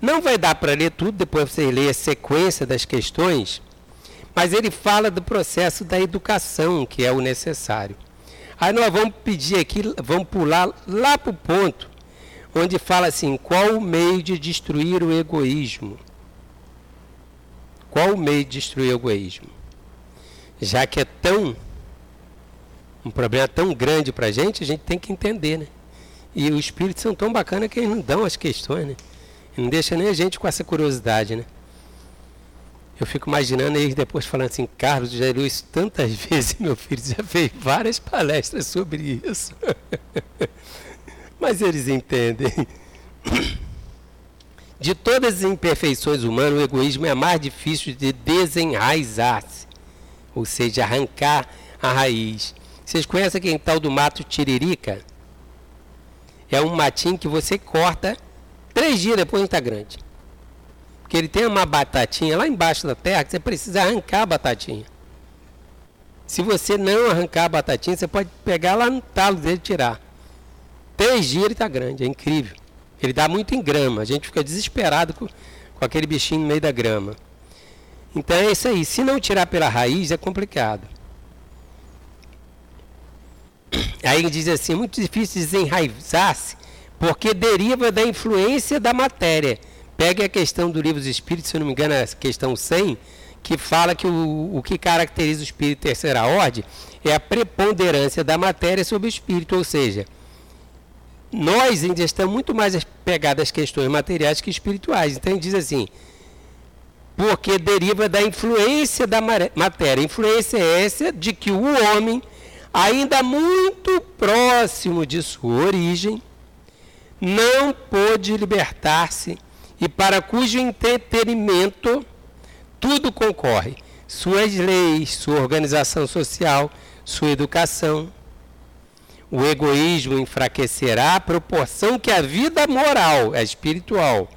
Não vai dar para ler tudo, depois você lê a sequência das questões, mas ele fala do processo da educação, que é o necessário. Aí nós vamos pedir aqui, vamos pular lá para o ponto onde fala assim: qual o meio de destruir o egoísmo? Qual o meio de destruir o egoísmo? Já que é tão um problema tão grande para a gente, a gente tem que entender, né? E os espíritos são tão bacanas que eles não dão as questões, né? Não deixa nem a gente com essa curiosidade, né? Eu fico imaginando eles depois falando assim, Carlos, já leu isso tantas vezes, meu filho, já fez várias palestras sobre isso. Mas eles entendem. De todas as imperfeições humanas, o egoísmo é mais difícil de desenraizar-se, ou seja, arrancar a raiz. Vocês conhecem aquele tal do mato tiririca? É um matinho que você corta, três dias depois está grande. Porque ele tem uma batatinha lá embaixo da terra que você precisa arrancar a batatinha. Se você não arrancar a batatinha, você pode pegar lá no talo dele e tirar. Três dias ele está grande, é incrível. Ele dá muito em grama, a gente fica desesperado com, com aquele bichinho no meio da grama. Então é isso aí. Se não tirar pela raiz, é complicado. Aí ele diz assim: é muito difícil desenraizar-se, porque deriva da influência da matéria. Pegue a questão do livro dos Espíritos, se não me engano, é a questão 100, que fala que o, o que caracteriza o espírito terceira ordem é a preponderância da matéria sobre o espírito, ou seja, nós ainda estamos muito mais pegados às questões materiais que espirituais. Então ele diz assim: porque deriva da influência da matéria. Influência é essa de que o homem, ainda muito próximo de sua origem, não pôde libertar-se e para cujo entretenimento tudo concorre: suas leis, sua organização social, sua educação. O egoísmo enfraquecerá à proporção que a vida moral, a espiritual,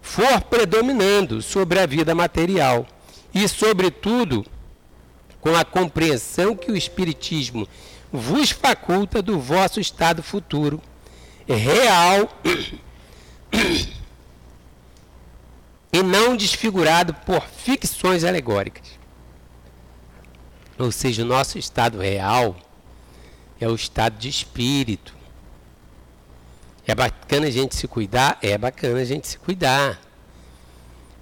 for predominando sobre a vida material e, sobretudo, com a compreensão que o Espiritismo vos faculta do vosso estado futuro, real e não desfigurado por ficções alegóricas. Ou seja, o nosso estado real é o estado de espírito. É bacana a gente se cuidar? É bacana a gente se cuidar.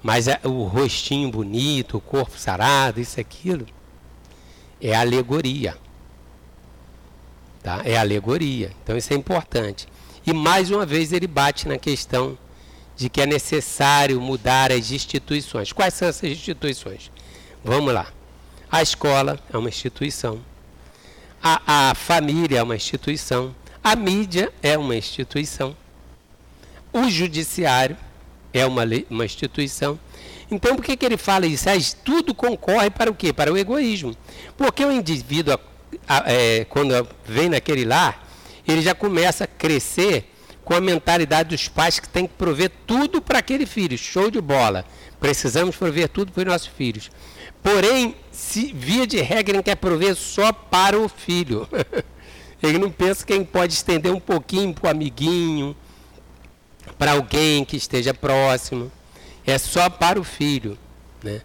Mas o rostinho bonito, o corpo sarado, isso aquilo, é alegoria. Tá? É alegoria. Então isso é importante. E mais uma vez ele bate na questão de que é necessário mudar as instituições. Quais são essas instituições? Vamos lá. A escola é uma instituição. A, a família é uma instituição. A mídia é uma instituição. O judiciário é uma, uma instituição. Então, por que, que ele fala isso? tudo concorre para o quê? Para o egoísmo. Porque o indivíduo, a, a, é, quando vem naquele lar, ele já começa a crescer com a mentalidade dos pais que tem que prover tudo para aquele filho. Show de bola. Precisamos prover tudo para os nossos filhos. Porém, se via de regra, ele quer prover só para o filho. ele não pensa que ele pode estender um pouquinho para o amiguinho, para alguém que esteja próximo. É só para o filho. Né?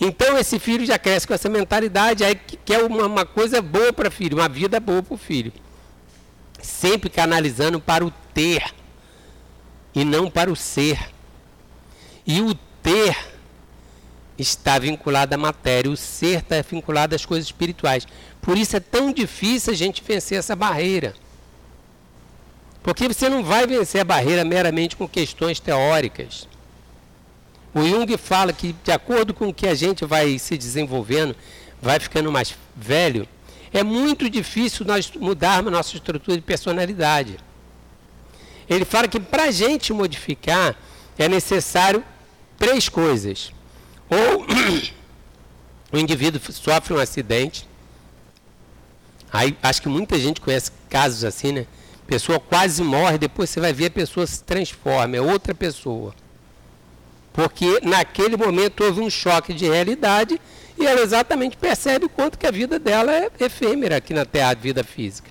Então esse filho já cresce com essa mentalidade, aí quer uma, uma coisa boa para o filho, uma vida boa para o filho. Sempre canalizando para o ter e não para o ser. E o ter está vinculado à matéria, o ser está vinculado às coisas espirituais. Por isso é tão difícil a gente vencer essa barreira. Porque você não vai vencer a barreira meramente com questões teóricas. O Jung fala que, de acordo com o que a gente vai se desenvolvendo, vai ficando mais velho, é muito difícil nós mudarmos nossa estrutura de personalidade. Ele fala que para a gente modificar é necessário três coisas. Ou o indivíduo sofre um acidente. Aí acho que muita gente conhece casos assim, né? pessoa quase morre, depois você vai ver a pessoa se transforma, é outra pessoa. Porque naquele momento houve um choque de realidade e ela exatamente percebe o quanto que a vida dela é efêmera aqui na Terra, a vida física.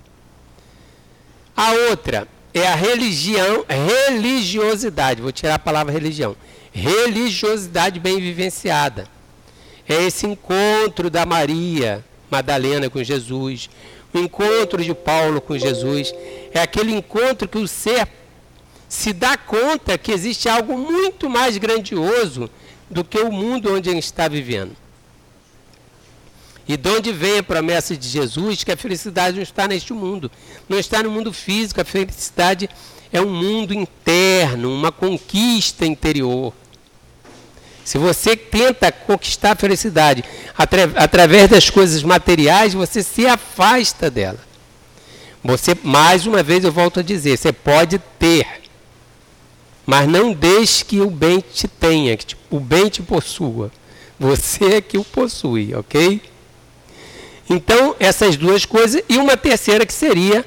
A outra é a religião, religiosidade, vou tirar a palavra religião, religiosidade bem vivenciada. É esse encontro da Maria Madalena com Jesus, o encontro de Paulo com Jesus, é aquele encontro que o ser se dá conta que existe algo muito mais grandioso do que o mundo onde ele está vivendo. E de onde vem a promessa de Jesus que a felicidade não está neste mundo, não está no mundo físico, a felicidade é um mundo interno, uma conquista interior. Se você tenta conquistar a felicidade atra através das coisas materiais, você se afasta dela. Você, mais uma vez eu volto a dizer, você pode ter, mas não deixe que o bem te tenha, que o bem te possua. Você é que o possui, ok? Então, essas duas coisas, e uma terceira que seria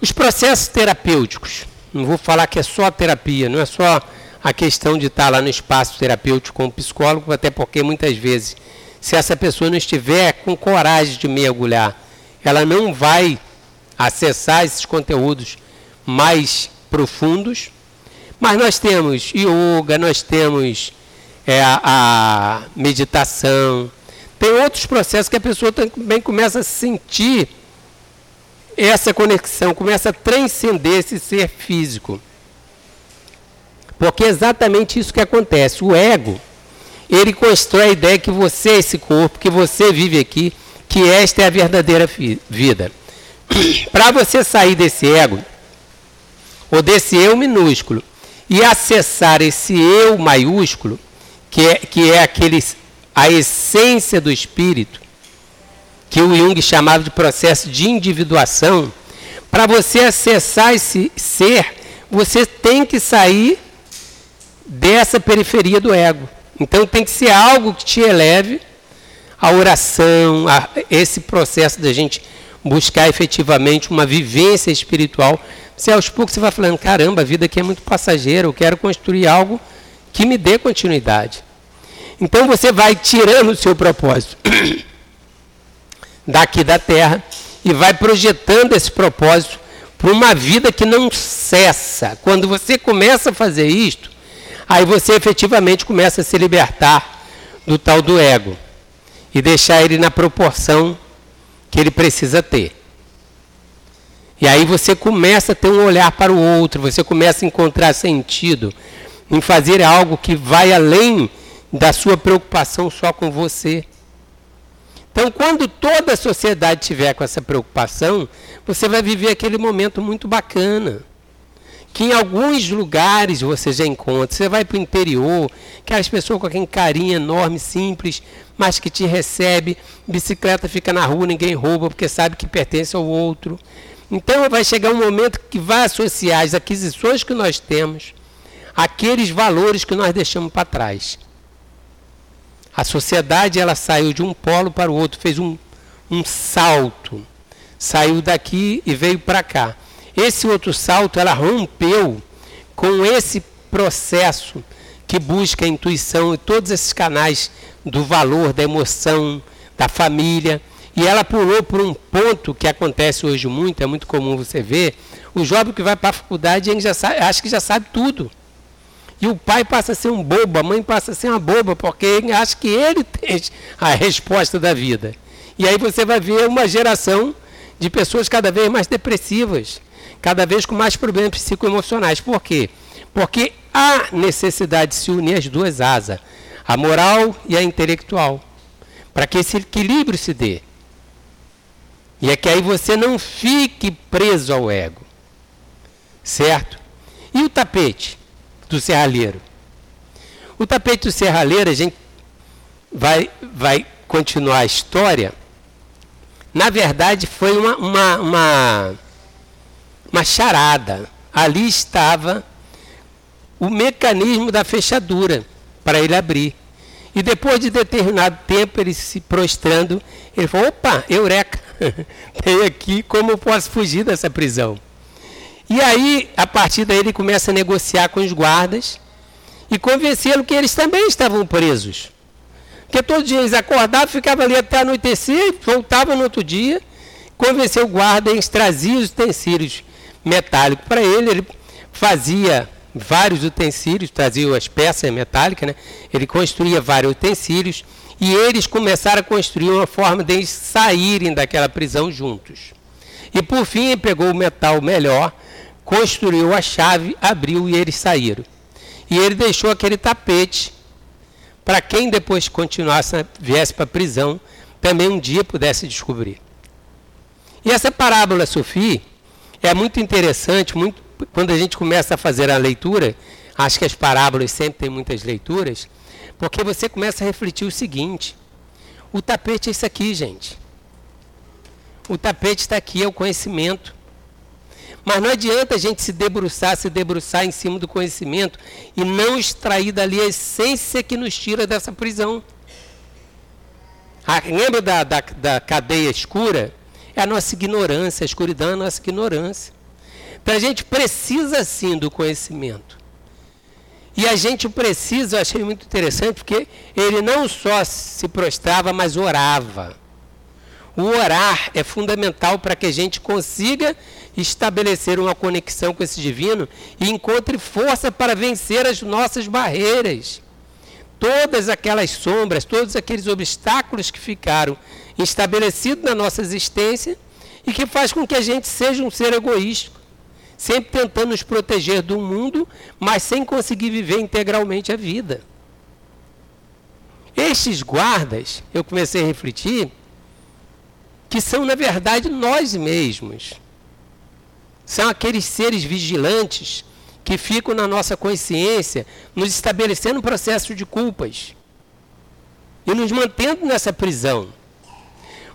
os processos terapêuticos. Não vou falar que é só terapia, não é só a questão de estar lá no espaço terapêutico com o psicólogo, até porque muitas vezes, se essa pessoa não estiver com coragem de mergulhar, ela não vai acessar esses conteúdos mais profundos. Mas nós temos yoga, nós temos é, a, a meditação, tem outros processos que a pessoa também começa a sentir essa conexão, começa a transcender esse ser físico. Porque é exatamente isso que acontece. O ego, ele constrói a ideia que você é esse corpo, que você vive aqui, que esta é a verdadeira vida. Para você sair desse ego, ou desse eu minúsculo, e acessar esse eu maiúsculo, que é, que é aquele, a essência do espírito, que o Jung chamava de processo de individuação, para você acessar esse ser, você tem que sair dessa periferia do ego. Então tem que ser algo que te eleve a oração, a esse processo da gente buscar efetivamente uma vivência espiritual. Se aos poucos você vai falando, caramba, a vida aqui é muito passageira, eu quero construir algo que me dê continuidade. Então você vai tirando o seu propósito daqui da terra e vai projetando esse propósito para uma vida que não cessa. Quando você começa a fazer isto, aí você efetivamente começa a se libertar do tal do ego e deixar ele na proporção que ele precisa ter. E aí você começa a ter um olhar para o outro, você começa a encontrar sentido em fazer algo que vai além da sua preocupação só com você. Então, quando toda a sociedade tiver com essa preocupação, você vai viver aquele momento muito bacana. Que em alguns lugares você já encontra. Você vai para o interior, aquelas pessoas com aquele carinho enorme, simples, mas que te recebe. Bicicleta fica na rua, ninguém rouba porque sabe que pertence ao outro. Então vai chegar um momento que vai associar as aquisições que nós temos àqueles valores que nós deixamos para trás. A sociedade ela saiu de um polo para o outro, fez um, um salto. Saiu daqui e veio para cá. Esse outro salto ela rompeu com esse processo que busca a intuição e todos esses canais do valor, da emoção, da família. E ela pulou por um ponto que acontece hoje muito, é muito comum você ver, o jovem que vai para a faculdade ele já sabe, acha que já sabe tudo. E o pai passa a ser um bobo, a mãe passa a ser uma boba, porque ele acha que ele tem a resposta da vida. E aí você vai ver uma geração de pessoas cada vez mais depressivas, cada vez com mais problemas psicoemocionais. Por quê? Porque há necessidade de se unir as duas asas, a moral e a intelectual, para que esse equilíbrio se dê. E é que aí você não fique preso ao ego. Certo? E o tapete? Do serralheiro. O tapete do serralheiro, a gente vai, vai continuar a história. Na verdade, foi uma, uma, uma, uma charada. Ali estava o mecanismo da fechadura para ele abrir. E depois de determinado tempo, ele se prostrando, ele falou: opa, eureka, tem aqui como eu posso fugir dessa prisão. E aí, a partir daí, ele começa a negociar com os guardas e convencê-lo que eles também estavam presos. Porque todos os dias eles acordavam, ficavam ali até anoitecer, voltavam no outro dia, convenceu o guarda, eles traziam os utensílios metálicos para ele, ele fazia vários utensílios, trazia as peças metálicas, né? ele construía vários utensílios, e eles começaram a construir uma forma de eles saírem daquela prisão juntos. E por fim, ele pegou o metal melhor, construiu a chave, abriu e eles saíram. E ele deixou aquele tapete para quem depois continuasse, viesse para a prisão, também um dia pudesse descobrir. E essa parábola, Sofia, é muito interessante, muito, quando a gente começa a fazer a leitura, acho que as parábolas sempre têm muitas leituras, porque você começa a refletir o seguinte: o tapete é isso aqui, gente. O tapete está aqui, é o conhecimento. Mas não adianta a gente se debruçar, se debruçar em cima do conhecimento e não extrair dali a essência que nos tira dessa prisão. Ah, lembra da, da, da cadeia escura? É a nossa ignorância, a escuridão é a nossa ignorância. Então a gente precisa sim do conhecimento. E a gente precisa, eu achei muito interessante, porque ele não só se prostrava, mas orava. O orar é fundamental para que a gente consiga estabelecer uma conexão com esse divino e encontre força para vencer as nossas barreiras. Todas aquelas sombras, todos aqueles obstáculos que ficaram estabelecidos na nossa existência e que faz com que a gente seja um ser egoísta sempre tentando nos proteger do mundo, mas sem conseguir viver integralmente a vida. Estes guardas, eu comecei a refletir, que são, na verdade, nós mesmos. São aqueles seres vigilantes que ficam na nossa consciência, nos estabelecendo um processo de culpas e nos mantendo nessa prisão.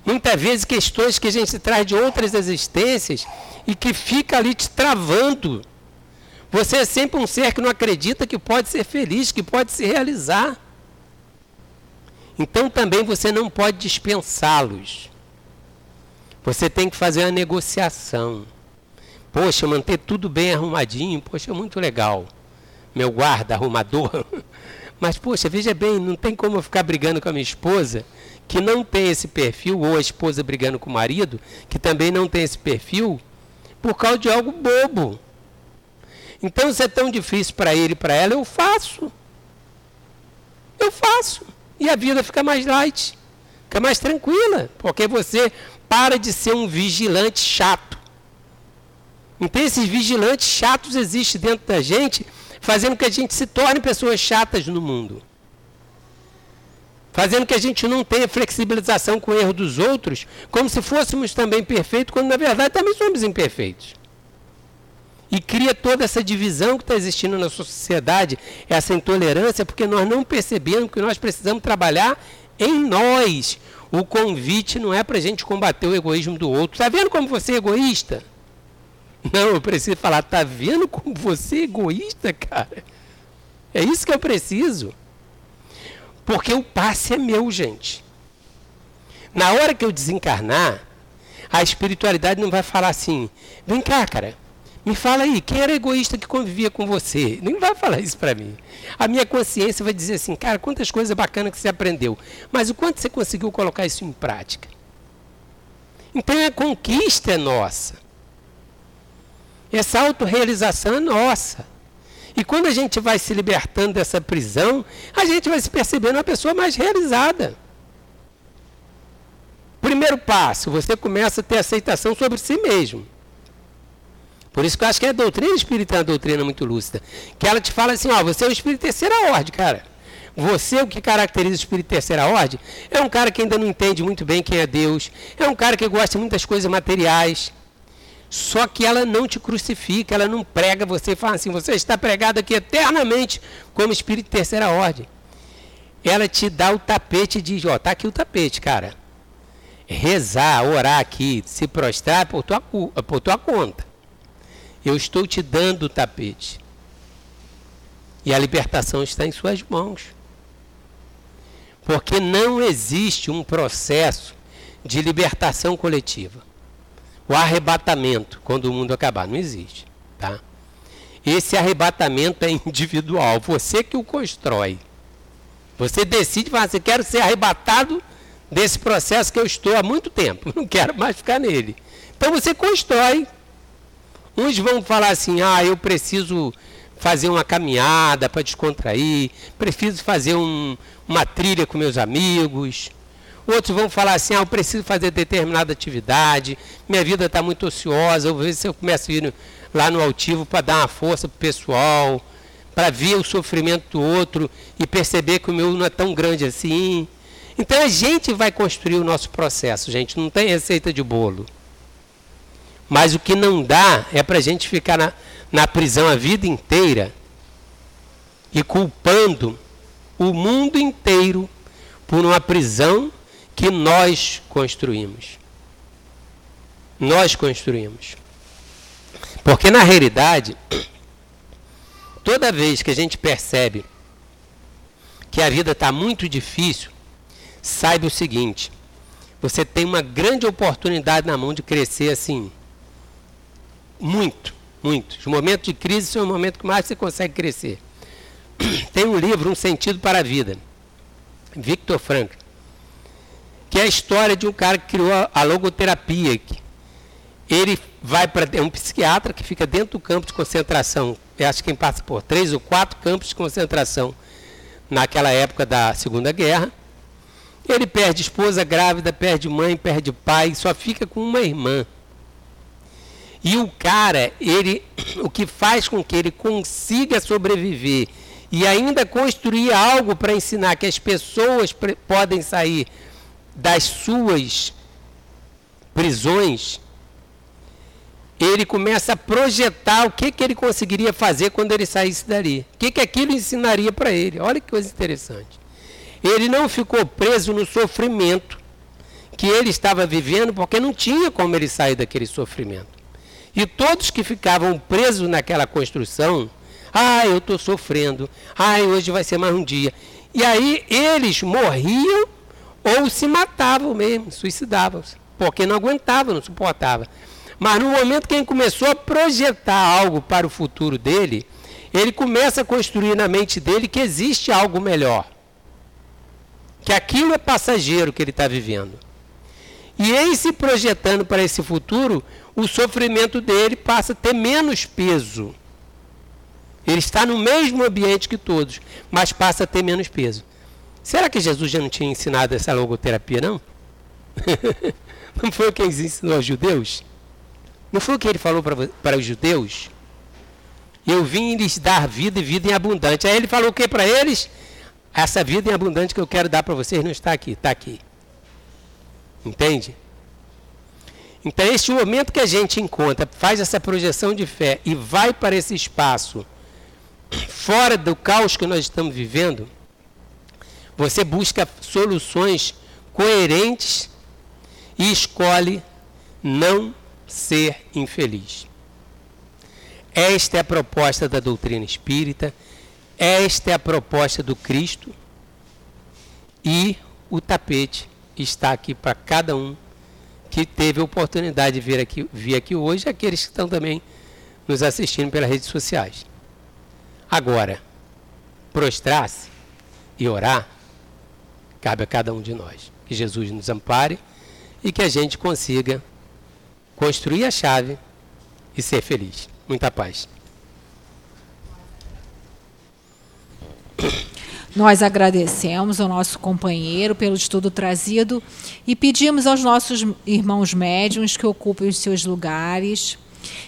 Muitas vezes questões que a gente traz de outras existências e que fica ali te travando. Você é sempre um ser que não acredita que pode ser feliz, que pode se realizar. Então também você não pode dispensá-los. Você tem que fazer uma negociação. Poxa, manter tudo bem arrumadinho, poxa, é muito legal. Meu guarda, arrumador. Mas, poxa, veja bem, não tem como eu ficar brigando com a minha esposa que não tem esse perfil, ou a esposa brigando com o marido, que também não tem esse perfil, por causa de algo bobo. Então, se é tão difícil para ele e para ela, eu faço. Eu faço. E a vida fica mais light, fica mais tranquila, porque você para de ser um vigilante chato. Então, esses vigilantes chatos existem dentro da gente, fazendo que a gente se torne pessoas chatas no mundo fazendo que a gente não tenha flexibilização com o erro dos outros, como se fôssemos também perfeitos, quando na verdade também somos imperfeitos. E cria toda essa divisão que está existindo na sociedade, essa intolerância, porque nós não percebemos que nós precisamos trabalhar em nós. O convite não é para a gente combater o egoísmo do outro. Está vendo como você é egoísta? Não, eu preciso falar, está vendo como você é egoísta, cara? É isso que eu preciso. Porque o passe é meu, gente. Na hora que eu desencarnar, a espiritualidade não vai falar assim: vem cá, cara, me fala aí, quem era egoísta que convivia com você? Nem vai falar isso para mim. A minha consciência vai dizer assim: cara, quantas coisas bacanas que você aprendeu, mas o quanto você conseguiu colocar isso em prática? Então a conquista é nossa. Essa autorrealização é nossa. E quando a gente vai se libertando dessa prisão, a gente vai se percebendo uma pessoa mais realizada. Primeiro passo, você começa a ter aceitação sobre si mesmo. Por isso que eu acho que a doutrina espírita é uma doutrina muito lúcida. Que ela te fala assim, ó, você é o espírito terceira ordem, cara. Você, o que caracteriza o espírito terceira ordem, é um cara que ainda não entende muito bem quem é Deus, é um cara que gosta de muitas coisas materiais, só que ela não te crucifica, ela não prega você e fala assim, você está pregado aqui eternamente como espírito de terceira ordem. Ela te dá o tapete e diz, ó, tá aqui o tapete, cara. Rezar, orar aqui, se prostrar por tua, por tua conta. Eu estou te dando o tapete. E a libertação está em suas mãos. Porque não existe um processo de libertação coletiva o arrebatamento quando o mundo acabar. Não existe. Tá? Esse arrebatamento é individual, você que o constrói. Você decide, fala assim, quero ser arrebatado desse processo que eu estou há muito tempo, não quero mais ficar nele. Então você constrói. Uns vão falar assim, ah, eu preciso fazer uma caminhada para descontrair, preciso fazer um, uma trilha com meus amigos, Outros vão falar assim: ah, eu preciso fazer determinada atividade, minha vida está muito ociosa, eu vou ver se eu começo a ir lá no altivo para dar uma força para o pessoal, para ver o sofrimento do outro e perceber que o meu não é tão grande assim. Então a gente vai construir o nosso processo, gente, não tem receita de bolo. Mas o que não dá é para a gente ficar na, na prisão a vida inteira e culpando o mundo inteiro por uma prisão que nós construímos. Nós construímos. Porque na realidade, toda vez que a gente percebe que a vida está muito difícil, saiba o seguinte: você tem uma grande oportunidade na mão de crescer assim. Muito, muito. Os momentos de crise são o momento que mais você consegue crescer. tem um livro, Um Sentido para a Vida, Victor Frankl, que é a história de um cara que criou a logoterapia. Ele vai para é um psiquiatra que fica dentro do campo de concentração. Eu acho que quem passa por três ou quatro campos de concentração naquela época da Segunda Guerra. Ele perde esposa grávida, perde mãe, perde pai, só fica com uma irmã. E o cara, ele, o que faz com que ele consiga sobreviver e ainda construir algo para ensinar que as pessoas podem sair das suas prisões, ele começa a projetar o que, que ele conseguiria fazer quando ele saísse dali. O que, que aquilo ensinaria para ele. Olha que coisa interessante. Ele não ficou preso no sofrimento que ele estava vivendo, porque não tinha como ele sair daquele sofrimento. E todos que ficavam presos naquela construção, ah, eu estou sofrendo, ah, hoje vai ser mais um dia. E aí eles morriam ou se matavam mesmo, suicidavam-se, porque não aguentavam, não suportavam. Mas no momento que ele começou a projetar algo para o futuro dele, ele começa a construir na mente dele que existe algo melhor. Que aquilo é passageiro que ele está vivendo. E em se projetando para esse futuro, o sofrimento dele passa a ter menos peso. Ele está no mesmo ambiente que todos, mas passa a ter menos peso. Será que Jesus já não tinha ensinado essa logoterapia, não? não foi o que ele ensinou aos judeus? Não foi o que ele falou para, para os judeus? Eu vim lhes dar vida e vida em abundante. Aí ele falou o que para eles? Essa vida em abundante que eu quero dar para vocês não está aqui, está aqui. Entende? Então, este momento que a gente encontra, faz essa projeção de fé e vai para esse espaço, fora do caos que nós estamos vivendo, você busca soluções coerentes e escolhe não ser infeliz. Esta é a proposta da doutrina espírita, esta é a proposta do Cristo e o tapete está aqui para cada um que teve a oportunidade de vir aqui, vir aqui hoje, aqueles que estão também nos assistindo pelas redes sociais. Agora, prostrar-se e orar cabe a cada um de nós. Que Jesus nos ampare e que a gente consiga construir a chave e ser feliz. Muita paz. Nós agradecemos ao nosso companheiro pelo estudo trazido e pedimos aos nossos irmãos médiums que ocupem os seus lugares.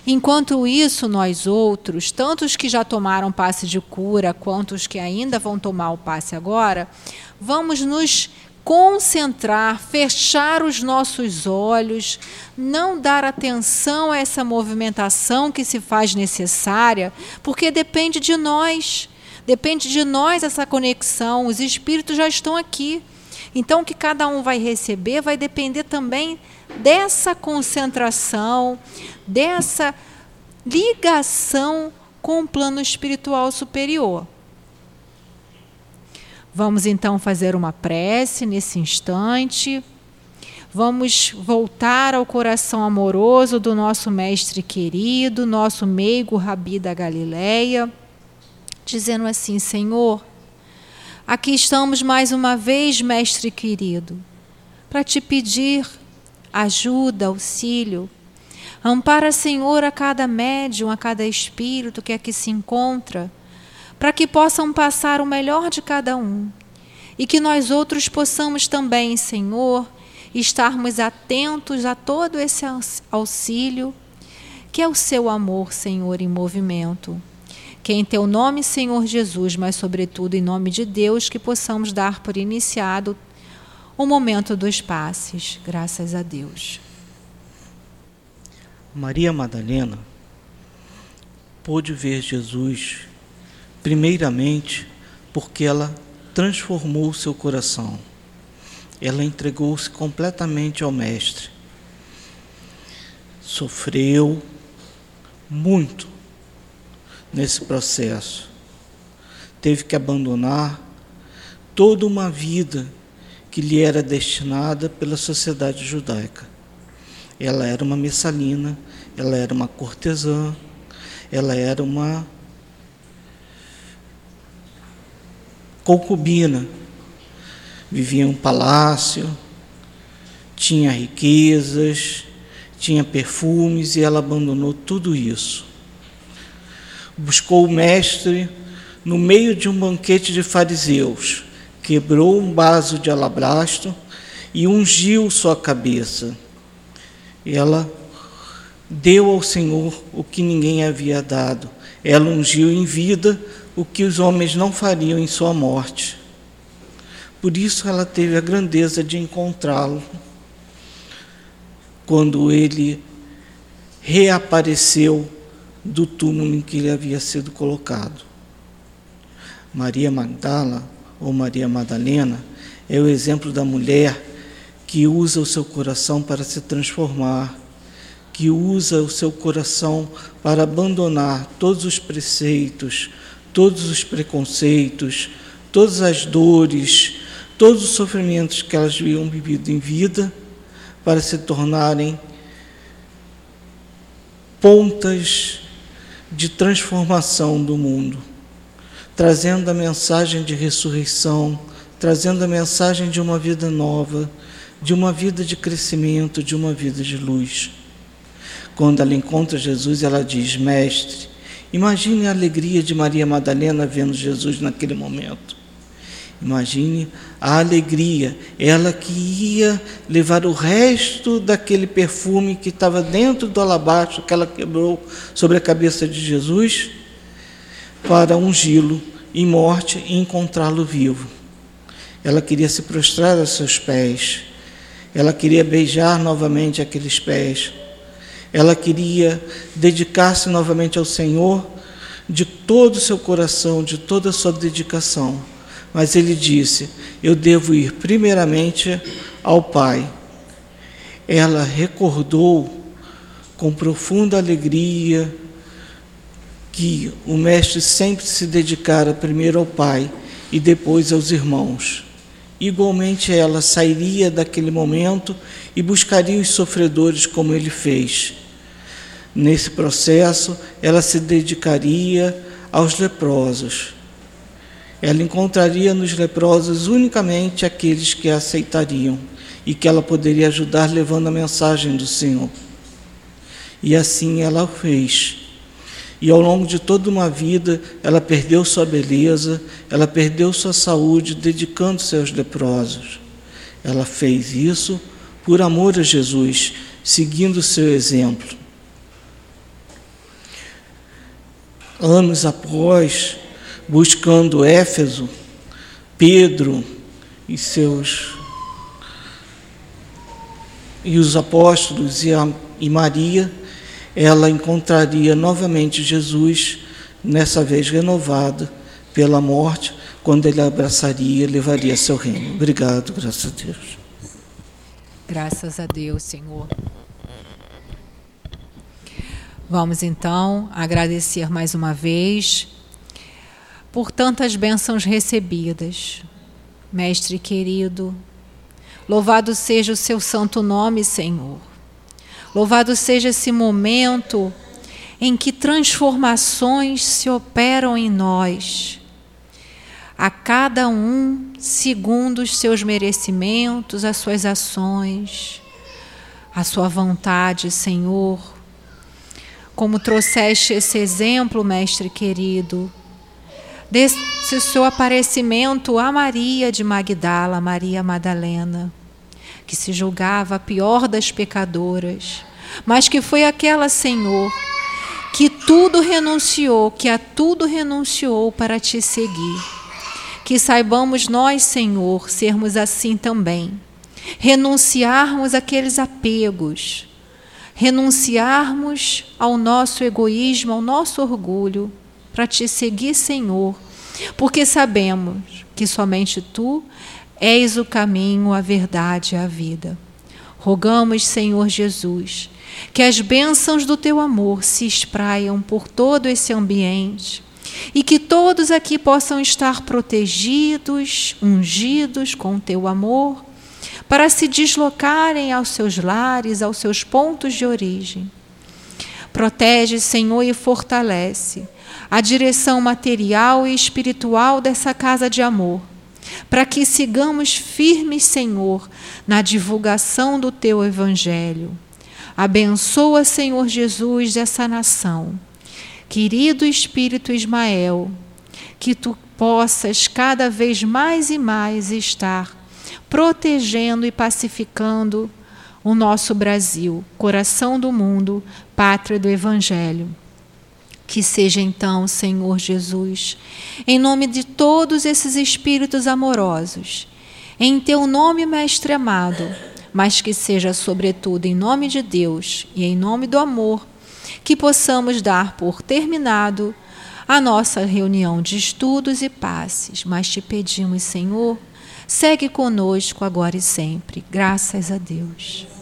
Enquanto isso, nós outros, tanto os que já tomaram passe de cura quanto os que ainda vão tomar o passe agora, vamos nos concentrar, fechar os nossos olhos, não dar atenção a essa movimentação que se faz necessária, porque depende de nós. Depende de nós essa conexão, os espíritos já estão aqui. Então, o que cada um vai receber vai depender também dessa concentração, dessa ligação com o plano espiritual superior. Vamos então fazer uma prece nesse instante. Vamos voltar ao coração amoroso do nosso mestre querido, nosso meigo Rabi da Galileia dizendo assim: Senhor, aqui estamos mais uma vez, Mestre querido, para te pedir ajuda, auxílio. Ampara, Senhor, a cada médium, a cada espírito que aqui se encontra, para que possam passar o melhor de cada um e que nós outros possamos também, Senhor, estarmos atentos a todo esse auxílio, que é o seu amor, Senhor, em movimento que em teu nome, Senhor Jesus, mas sobretudo em nome de Deus, que possamos dar por iniciado o momento dos passes. Graças a Deus. Maria Madalena pôde ver Jesus, primeiramente, porque ela transformou seu coração. Ela entregou-se completamente ao Mestre. Sofreu muito nesse processo. Teve que abandonar toda uma vida que lhe era destinada pela sociedade judaica. Ela era uma messalina, ela era uma cortesã, ela era uma concubina, vivia em um palácio, tinha riquezas, tinha perfumes e ela abandonou tudo isso. Buscou o mestre no meio de um banquete de fariseus, quebrou um vaso de alabastro e ungiu sua cabeça. Ela deu ao Senhor o que ninguém havia dado. Ela ungiu em vida o que os homens não fariam em sua morte. Por isso ela teve a grandeza de encontrá-lo quando ele reapareceu do túmulo em que ele havia sido colocado. Maria Magdala, ou Maria Madalena, é o exemplo da mulher que usa o seu coração para se transformar, que usa o seu coração para abandonar todos os preceitos, todos os preconceitos, todas as dores, todos os sofrimentos que elas haviam vivido em vida para se tornarem pontas de transformação do mundo, trazendo a mensagem de ressurreição, trazendo a mensagem de uma vida nova, de uma vida de crescimento, de uma vida de luz. Quando ela encontra Jesus, ela diz: Mestre, imagine a alegria de Maria Madalena vendo Jesus naquele momento. Imagine a alegria, ela que ia levar o resto daquele perfume que estava dentro do alabastro que ela quebrou sobre a cabeça de Jesus para ungí-lo em morte e encontrá-lo vivo. Ela queria se prostrar aos seus pés, ela queria beijar novamente aqueles pés, ela queria dedicar-se novamente ao Senhor de todo o seu coração, de toda a sua dedicação mas ele disse: Eu devo ir primeiramente ao Pai. Ela recordou com profunda alegria que o Mestre sempre se dedicara primeiro ao Pai e depois aos irmãos. Igualmente ela sairia daquele momento e buscaria os sofredores como ele fez. Nesse processo, ela se dedicaria aos leprosos ela encontraria nos leprosos unicamente aqueles que a aceitariam e que ela poderia ajudar levando a mensagem do Senhor. E assim ela o fez. E ao longo de toda uma vida, ela perdeu sua beleza, ela perdeu sua saúde, dedicando-se aos leprosos. Ela fez isso por amor a Jesus, seguindo o seu exemplo. Anos após, buscando Éfeso, Pedro e seus e os apóstolos e, a, e Maria, ela encontraria novamente Jesus, nessa vez renovada pela morte, quando ele abraçaria e levaria seu reino. Obrigado, graças a Deus. Graças a Deus, Senhor. Vamos então agradecer mais uma vez por tantas bênçãos recebidas. Mestre querido, louvado seja o seu santo nome, Senhor. Louvado seja esse momento em que transformações se operam em nós, a cada um segundo os seus merecimentos, as suas ações, a sua vontade, Senhor. Como trouxeste esse exemplo, Mestre querido, desse seu aparecimento a Maria de Magdala, Maria Madalena, que se julgava a pior das pecadoras, mas que foi aquela, Senhor, que tudo renunciou, que a tudo renunciou para te seguir. Que saibamos nós, Senhor, sermos assim também. Renunciarmos àqueles apegos, renunciarmos ao nosso egoísmo, ao nosso orgulho para te seguir, Senhor, porque sabemos que somente tu és o caminho, a verdade e a vida. Rogamos, Senhor Jesus, que as bênçãos do teu amor se espraiam por todo esse ambiente e que todos aqui possam estar protegidos, ungidos com o teu amor, para se deslocarem aos seus lares, aos seus pontos de origem. Protege, Senhor, e fortalece a direção material e espiritual dessa casa de amor, para que sigamos firmes, Senhor, na divulgação do teu evangelho. Abençoa, Senhor Jesus, essa nação. Querido Espírito Ismael, que tu possas cada vez mais e mais estar protegendo e pacificando o nosso Brasil, coração do mundo, pátria do Evangelho. Que seja então, Senhor Jesus, em nome de todos esses espíritos amorosos, em teu nome, Mestre amado, mas que seja, sobretudo, em nome de Deus e em nome do amor, que possamos dar por terminado a nossa reunião de estudos e passes. Mas te pedimos, Senhor, segue conosco agora e sempre. Graças a Deus.